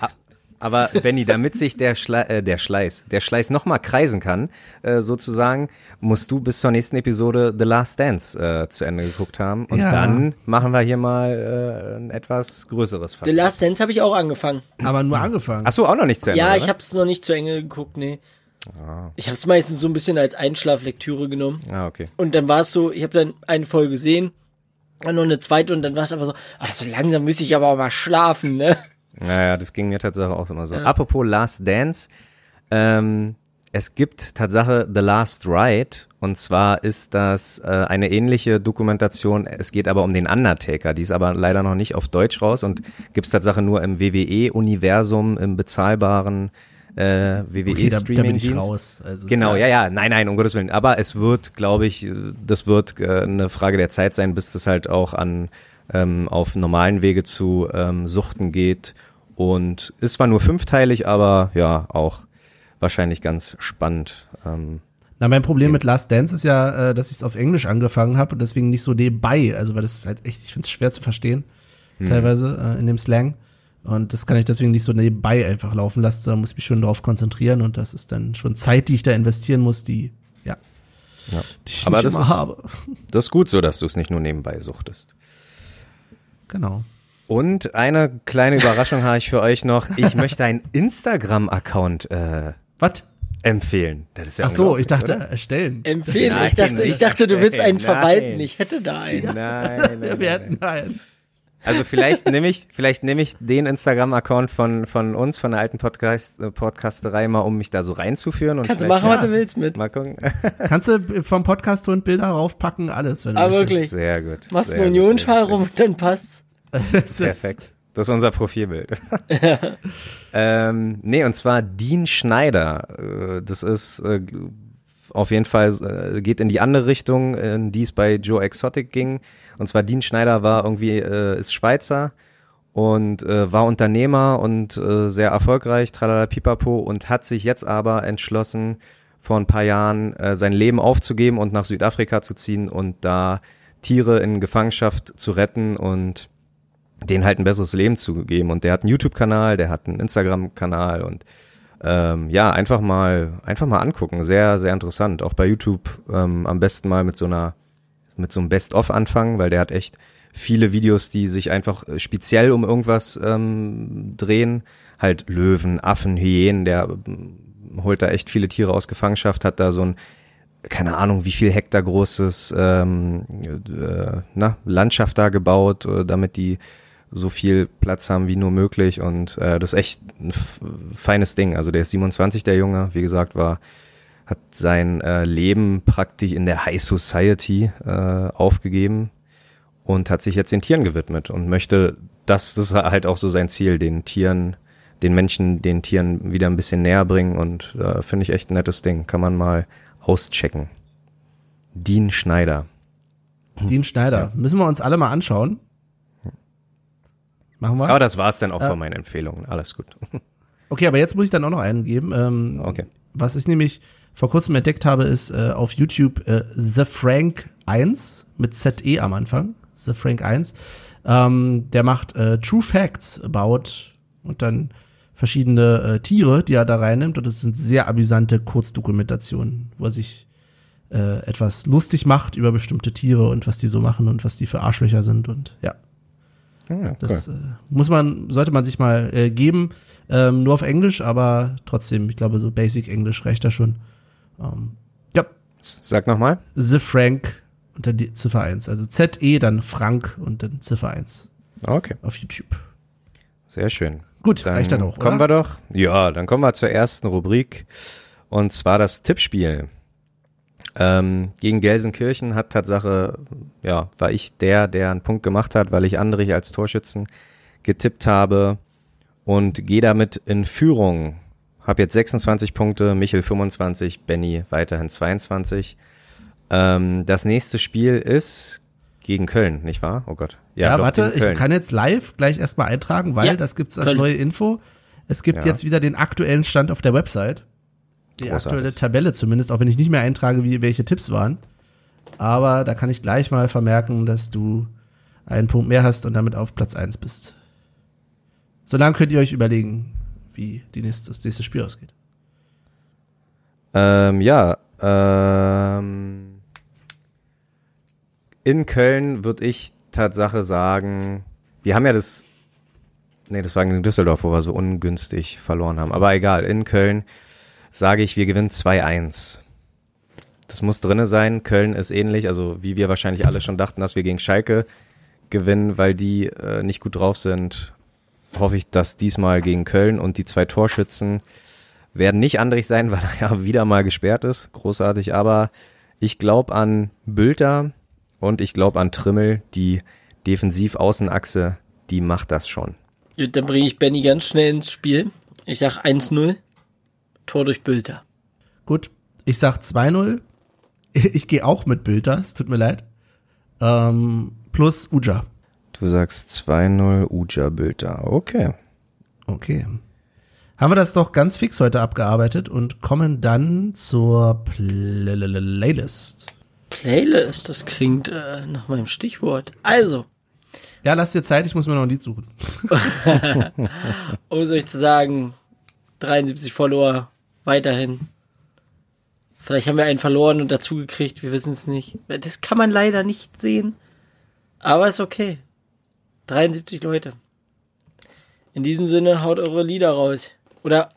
Aber Benny, damit sich der, Schle äh, der Schleiß, der Schleiß nochmal kreisen kann, äh, sozusagen, musst du bis zur nächsten Episode The Last Dance äh, zu Ende geguckt haben. Und ja. dann machen wir hier mal äh, ein etwas größeres Fass. The Last Dance habe ich auch angefangen. Aber nur angefangen. Ach so, auch noch nicht zu Ende. Ja, ich habe es noch nicht zu Ende geguckt, nee. Ah. Ich habe es meistens so ein bisschen als Einschlaflektüre genommen. Ah, okay. Und dann war es so, ich habe dann eine Folge gesehen, dann noch eine zweite und dann war es aber so, ach, so langsam müsste ich aber auch mal schlafen, ne? Naja, das ging mir tatsächlich auch immer so. Ja. Apropos Last Dance, ähm, es gibt Tatsache The Last Ride und zwar ist das äh, eine ähnliche Dokumentation. Es geht aber um den Undertaker, die ist aber leider noch nicht auf Deutsch raus und gibt's Tatsache nur im WWE-Universum im bezahlbaren äh, WWE-Streaming-Dienst. Also genau, ja, ja, nein, nein, um Gottes Willen. Aber es wird, glaube ich, das wird äh, eine Frage der Zeit sein, bis das halt auch an ähm, auf normalen Wege zu ähm, Suchten geht. Und ist zwar nur fünfteilig, aber ja, auch wahrscheinlich ganz spannend. Ähm, Na, mein Problem mit Last Dance ist ja, äh, dass ich es auf Englisch angefangen habe und deswegen nicht so nebenbei. Also, weil das ist halt echt, ich finde es schwer zu verstehen, hm. teilweise äh, in dem Slang. Und das kann ich deswegen nicht so nebenbei einfach laufen lassen, Da muss ich mich schon darauf konzentrieren und das ist dann schon Zeit, die ich da investieren muss, die, ja, ja. die ich Aber nicht das immer ist, habe. Das ist gut so, dass du es nicht nur nebenbei suchtest. Genau. Und eine kleine Überraschung habe ich für euch noch. Ich [laughs] möchte einen Instagram-Account äh, Was? empfehlen. Das ist ja Ach so, ich dachte oder? erstellen. Empfehlen. Nein, ich dachte, ich dachte, du willst einen nein. verwalten. Ich hätte da einen. Nein, [laughs] nein, nein, Wir hätten einen. Also vielleicht nehme ich, vielleicht nehme ich den Instagram-Account von, von uns, von der alten Podcast, äh, Podcasterei mal, um mich da so reinzuführen. Und Kannst du machen, ja, was du willst mit. Mal gucken. [laughs] Kannst du vom Podcast und Bilder raufpacken, alles, wenn du Aber möchtest. wirklich. Sehr gut. Machst einen Unionsschal rum und dann passt's. [laughs] Perfekt. Das ist unser Profilbild. [laughs] ähm, nee, und zwar Dean Schneider. Äh, das ist äh, auf jeden Fall, äh, geht in die andere Richtung, in die es bei Joe Exotic ging. Und zwar Dean Schneider war irgendwie, äh, ist Schweizer und äh, war Unternehmer und äh, sehr erfolgreich, tralala pipapo, und hat sich jetzt aber entschlossen, vor ein paar Jahren äh, sein Leben aufzugeben und nach Südafrika zu ziehen und da Tiere in Gefangenschaft zu retten und denen halt ein besseres Leben zu geben. Und der hat einen YouTube-Kanal, der hat einen Instagram-Kanal und ähm, ja, einfach mal, einfach mal angucken. Sehr, sehr interessant. Auch bei YouTube ähm, am besten mal mit so einer, mit so einem Best-of anfangen, weil der hat echt viele Videos, die sich einfach äh, speziell um irgendwas ähm, drehen. Halt Löwen, Affen, Hyänen, der äh, holt da echt viele Tiere aus Gefangenschaft, hat da so ein keine Ahnung, wie viel Hektar großes ähm, äh, na, Landschaft da gebaut, äh, damit die so viel Platz haben wie nur möglich und äh, das ist echt ein feines Ding. Also der ist 27, der Junge, wie gesagt, war hat sein äh, Leben praktisch in der High Society äh, aufgegeben und hat sich jetzt den Tieren gewidmet und möchte, das, das [laughs] ist halt auch so sein Ziel, den Tieren, den Menschen, den Tieren wieder ein bisschen näher bringen und äh, finde ich echt ein nettes Ding. Kann man mal auschecken. Dean Schneider. Dean Schneider. Ja. Müssen wir uns alle mal anschauen. Machen wir. Aber das war's dann auch äh, von meinen Empfehlungen. Alles gut. [laughs] Okay, aber jetzt muss ich dann auch noch einen geben. Ähm, okay. Was ich nämlich vor kurzem entdeckt habe, ist äh, auf YouTube äh, The Frank 1 mit ZE am Anfang. The Frank 1. Ähm, der macht äh, True Facts about und dann verschiedene äh, Tiere, die er da reinnimmt. Und das sind sehr amüsante Kurzdokumentationen, wo er sich äh, etwas lustig macht über bestimmte Tiere und was die so machen und was die für Arschlöcher sind. Und ja, ja, das äh, muss man, sollte man sich mal äh, geben. Ähm, nur auf Englisch, aber trotzdem, ich glaube, so Basic Englisch reicht da schon. Ähm, ja. Sag nochmal. The Frank und dann die Ziffer 1. Also Z-E, dann Frank und dann Ziffer 1. Okay. Auf YouTube. Sehr schön. Gut, dann reicht dann auch. Kommen oder? wir doch. Ja, dann kommen wir zur ersten Rubrik. Und zwar das Tippspiel. Ähm, gegen Gelsenkirchen hat Tatsache, ja, war ich der, der einen Punkt gemacht hat, weil ich Andrich als Torschützen getippt habe und gehe damit in Führung. Hab jetzt 26 Punkte, Michel 25, Benny weiterhin 22. Ähm, das nächste Spiel ist gegen Köln, nicht wahr? Oh Gott. Ja, ja warte, ich kann jetzt live gleich erstmal eintragen, weil ja, das gibt's als Köln. neue Info. Es gibt ja. jetzt wieder den aktuellen Stand auf der Website. Die Großartig. aktuelle Tabelle zumindest, auch wenn ich nicht mehr eintrage, wie welche Tipps waren. Aber da kann ich gleich mal vermerken, dass du einen Punkt mehr hast und damit auf Platz eins bist. Solange könnt ihr euch überlegen, wie die nächste, das nächste Spiel ausgeht. Ähm, ja, ähm, in Köln würde ich Tatsache sagen, wir haben ja das, nee, das war in Düsseldorf, wo wir so ungünstig verloren haben. Aber egal, in Köln sage ich, wir gewinnen 2-1. Das muss drinne sein. Köln ist ähnlich, also wie wir wahrscheinlich alle schon dachten, dass wir gegen Schalke gewinnen, weil die äh, nicht gut drauf sind. Hoffe ich, dass diesmal gegen Köln und die zwei Torschützen werden nicht Andrich sein, [laughs] weil er ja wieder mal gesperrt ist. Großartig, aber ich glaube an Bülter und ich glaube an Trimmel, die Defensiv-Außenachse, die macht das schon. Dann bringe ich Benny ganz schnell ins Spiel. Ich sag 1-0, Tor durch Bülter. Gut, ich sag 2-0. [laughs] Ich gehe auch mit Bülter, es tut mir leid. Ähm, plus Uja. Du sagst 2-0 Uja Bülter, okay. Okay. Haben wir das doch ganz fix heute abgearbeitet und kommen dann zur Playlist. Playlist, das klingt äh, nach meinem Stichwort. Also. Ja, lass dir Zeit, ich muss mir noch ein Lied suchen. um es euch zu sagen, 73 Follower, weiterhin. Vielleicht haben wir einen verloren und dazugekriegt, wir wissen es nicht. Das kann man leider nicht sehen. Aber ist okay. 73 Leute. In diesem Sinne, haut eure Lieder raus. Oder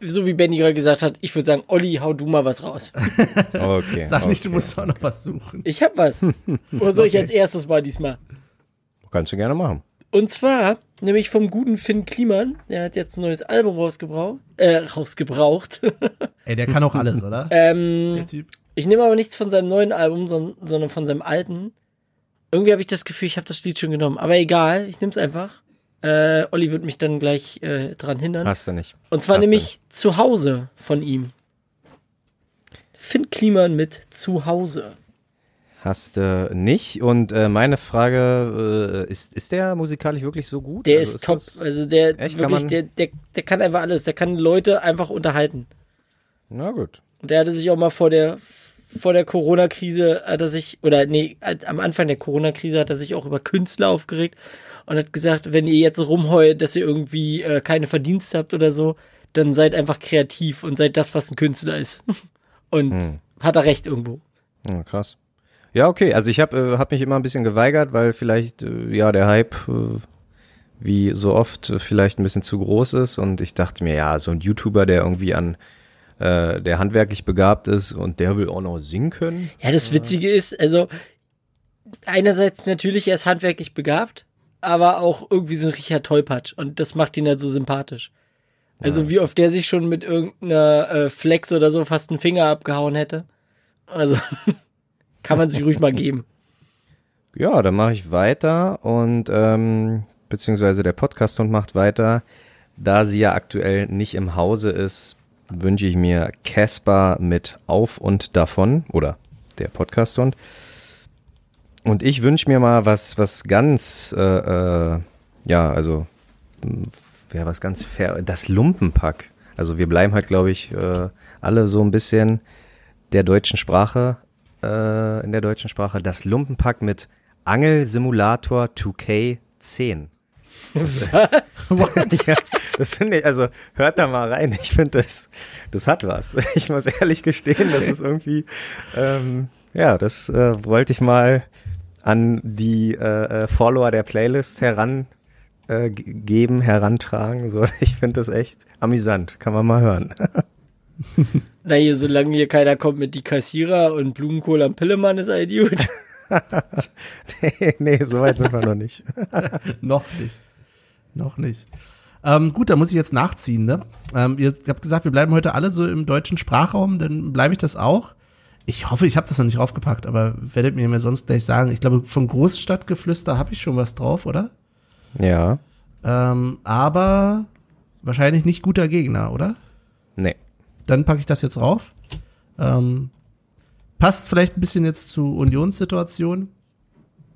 so wie Benny gerade gesagt hat, ich würde sagen, Olli, hau du mal was raus. [laughs] okay. Sag nicht, okay. du musst auch noch was suchen. Ich hab was. [laughs] Oder soll okay. ich als erstes mal diesmal? Kannst du gerne machen. Und zwar, nämlich vom guten Finn Kliman. Der hat jetzt ein neues Album rausgebraucht. Äh, rausgebraucht. [laughs] Ey, der kann auch alles, oder? ähm, der Typ. Ich nehme aber nichts von seinem neuen Album, sondern von seinem alten. Irgendwie habe ich das Gefühl, ich habe das Lied schon genommen. Aber egal, ich nehme es einfach. Äh, Olli wird mich dann gleich äh, dran hindern. Hast du nicht. Und zwar Hast nämlich zu Hause von ihm. Finn Kliman mit Zuhause. Hast du äh, nicht. Und äh, meine Frage, äh, ist, ist der musikalisch wirklich so gut? Der also ist, top. Also der echt, wirklich, der, der, der kann einfach alles. Der kann Leute einfach unterhalten. Na gut. Und der hatte sich auch mal vor der vor der Corona-Krise hat er sich, oder nee, am Anfang der Corona-Krise hat er sich auch über Künstler aufgeregt und hat gesagt, wenn ihr jetzt rumheult, dass ihr irgendwie äh, keine Verdienste habt oder so, dann seid einfach kreativ und seid das, was ein Künstler ist. [laughs] Und hm. hat er recht irgendwo. Ja, krass. Ja, okay. Also ich habe äh, hab mich immer ein bisschen geweigert, weil vielleicht äh, ja der Hype äh, wie so oft äh, vielleicht ein bisschen zu groß ist und ich dachte mir, ja, so ein YouTuber, der irgendwie an äh, der handwerklich begabt ist und der will auch noch singen können. Ja, das Witzige ist, also einerseits natürlich, er ist handwerklich begabt, aber auch irgendwie so ein Richard Tollpatsch und das macht ihn halt so sympathisch. Also ja. wie oft der sich schon mit irgendeiner äh, Flex oder so fast einen Finger abgehauen hätte. Also [laughs] kann man sich ruhig mal geben. [laughs] Ja, dann mache ich weiter und ähm, beziehungsweise der Podcast und macht weiter. Da sie ja aktuell nicht im Hause ist, wünsche ich mir Casper mit Auf und Davon oder der Podcast und und ich wünsche mir mal was, was ganz, äh, äh, ja, also, ja, was ganz fair, das Lumpenpack. Also wir bleiben halt, glaube ich, äh, alle so ein bisschen der deutschen Sprache, äh, in der deutschen Sprache. Das Lumpenpack mit Angelsimulator 2K10. Das, ist, [laughs] [laughs] ja, das finde ich, also hört da mal rein. Ich finde, das, das hat was. [laughs] Ich muss ehrlich gestehen, das ist irgendwie, ähm, ja, das äh, wollte ich mal an die äh, äh Follower der Playlist heran äh, geben, herantragen. So, ich finde das echt amüsant. Kann man mal hören. Na hier, solange hier keiner kommt mit die Kassierer und Blumenkohl am Pillemann, ist ein Idiot. [laughs] nee, nee, so weit sind wir noch nicht. [laughs] noch nicht. Noch nicht. Ähm, gut, da muss ich jetzt nachziehen, ne? Ähm, ihr habt gesagt, wir bleiben heute alle so im deutschen Sprachraum, dann bleibe ich das auch. Ich hoffe, ich habe das noch nicht draufgepackt, aber werdet mir mir sonst gleich sagen. Ich glaube, von Großstadtgeflüster habe ich schon was drauf, oder? Ja. Ähm, aber wahrscheinlich nicht guter Gegner, oder? Nee. Dann packe ich das jetzt rauf. Ähm, passt vielleicht ein bisschen jetzt zu Unionssituation.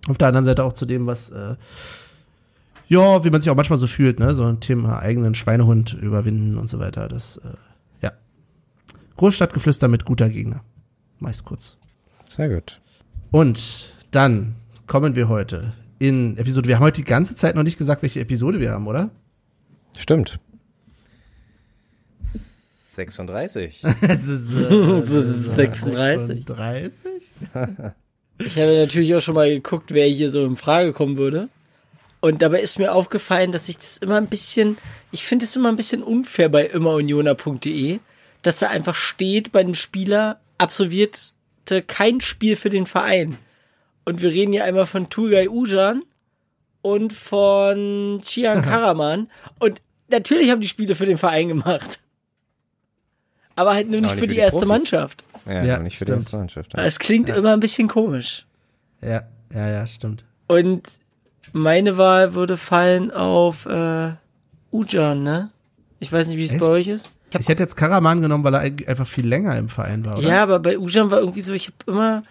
Auf der anderen Seite auch zu dem, was, äh, ja, wie man sich auch manchmal so fühlt, ne? So ein Thema eigenen Schweinehund überwinden und so weiter. Das, äh, ja. Großstadtgeflüster mit guter Gegner. Meist kurz. Sehr gut. Und dann kommen wir heute in Episode. Wir haben heute die ganze Zeit noch nicht gesagt, welche Episode wir haben, oder? Stimmt. 36. [laughs] es ist, äh, [laughs] es ist 36. 36? ich habe natürlich auch schon mal geguckt, wer hier so in Frage kommen würde. Und dabei ist mir aufgefallen, dass ich das immer ein bisschen, ich finde es immer ein bisschen unfair bei immerunioner.de, dass da einfach steht bei dem Spieler, absolvierte kein Spiel für den Verein. Und wir reden hier einmal von Turgay Ujan und von Chian [laughs] Karaman. und natürlich haben die Spiele für den Verein gemacht. Aber halt nur nicht, nicht für, die, die erste Profis. Mannschaft. Ja, ja nicht für stimmt. die erste Mannschaft. Ja. Es klingt ja. immer ein bisschen komisch. Ja, ja, ja, stimmt. Und meine Wahl würde fallen auf äh, Ujan, ne? Ich weiß nicht, wie es bei euch ist. Ich, ich hätte jetzt Karaman genommen, weil er einfach viel länger im Verein war, oder? Ja, aber bei Ujan war irgendwie so, ich habe immer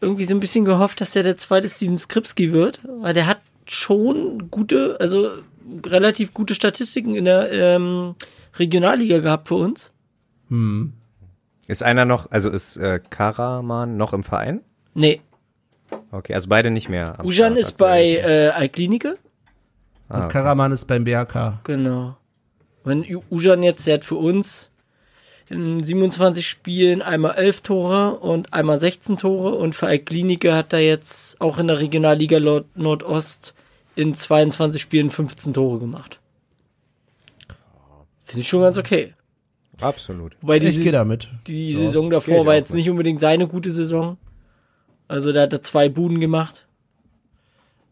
irgendwie so ein bisschen gehofft, dass der der zweite Steven Skripski wird, weil der hat schon gute, also relativ gute Statistiken in der ähm, Regionalliga gehabt für uns. Hm. Ist einer noch, also ist äh, Karaman noch im Verein? Nee. Okay, also beide nicht mehr. Ujan ist bei äh, Alklinike. Ah, okay. Und Karaman ist beim BRK. Genau. Wenn Ujan jetzt, der hat für uns in 27 Spielen einmal 11 Tore und einmal 16 Tore und für Alklinike hat er jetzt auch in der Regionalliga Nordost in 22 Spielen 15 Tore gemacht. Finde ich schon ganz okay. Absolut. Wobei die, ich gehe damit. Die ja, Saison davor war jetzt mit. nicht unbedingt seine gute Saison. Also da hat er zwei Buden gemacht.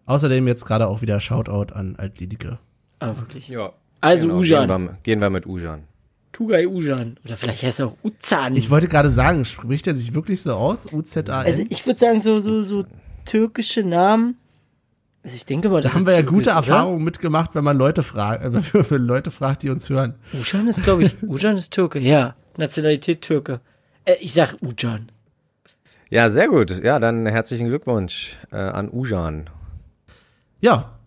Außerdem jetzt gerade auch wieder Shoutout an Altlinike. Ah, wirklich? Ja. Also genau, Ujan. Gehen wir, gehen wir mit Ujan. Tugay Ujan. Oder vielleicht heißt er auch Uzan. Ich wollte gerade sagen, spricht er sich wirklich so aus? U-Z-A-N? Also ich würde sagen, so, so, so türkische Namen also ich denke mal, da haben wir ja gute Erfahrungen mitgemacht, wenn man Leute fragt, wenn man Leute fragt, die uns hören. Ujan ist, glaube ich, [laughs] Ujan ist Türke, ja. Nationalität Türke. Äh, ich sag Ujan. Ja, sehr gut. Ja, dann herzlichen Glückwunsch äh, an Ujan. Ja.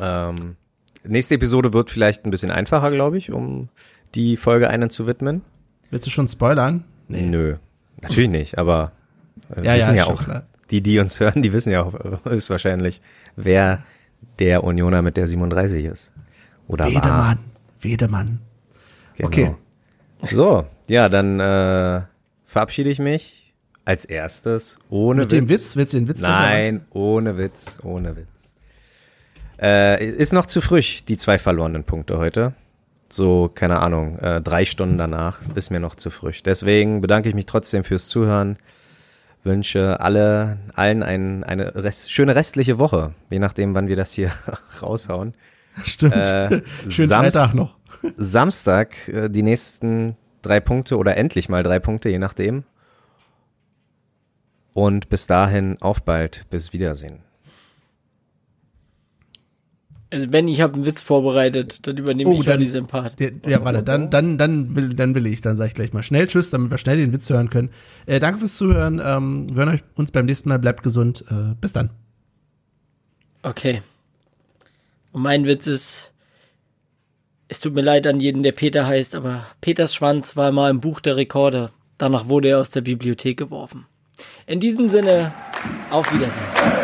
Ähm, nächste Episode wird vielleicht ein bisschen einfacher, glaube ich, um die Folge einen zu widmen. Willst du schon spoilern? Nee. Nö, natürlich nicht, aber äh, ja, wissen ja, ja auch. Klar die, die uns [laughs] hören, die wissen ja auch höchstwahrscheinlich, wer der Unioner mit der 37 ist. Oder Wedemann. War. Wedemann. Genau. Okay. So, ja, dann äh, verabschiede ich mich als erstes ohne mit Witz. dem Witz? Willst du den Witz Nein, ohne Witz, ohne Witz. Äh, ist noch zu früh, die zwei verlorenen Punkte heute. So, keine Ahnung, äh, drei Stunden danach ist mir noch zu früh. Deswegen bedanke ich mich trotzdem fürs Zuhören wünsche alle, allen ein, eine rest, schöne restliche Woche, je nachdem, wann wir das hier [laughs] raushauen. Stimmt. Äh, [laughs] Schönen Samst Freitag noch. [laughs] Samstag äh, die nächsten drei Punkte oder endlich mal drei Punkte, je nachdem. Und bis dahin auf bald. Bis Wiedersehen. Also Ben, ich habe einen Witz vorbereitet, dann übernehme oh, ich dann, diesen Part. Ja, ja, warte, dann, dann, dann will, dann will ich, dann sage ich gleich mal schnell Tschüss, damit wir schnell den Witz hören können. Äh, danke fürs Zuhören. Ähm, wir hören euch uns beim nächsten Mal. Bleibt gesund. Äh, bis dann. Okay. Und mein Witz ist, es tut mir leid an jeden, der Peter heißt, aber Peters Schwanz war mal im Buch der Rekorde. Danach wurde er aus der Bibliothek geworfen. In diesem Sinne, auf Wiedersehen.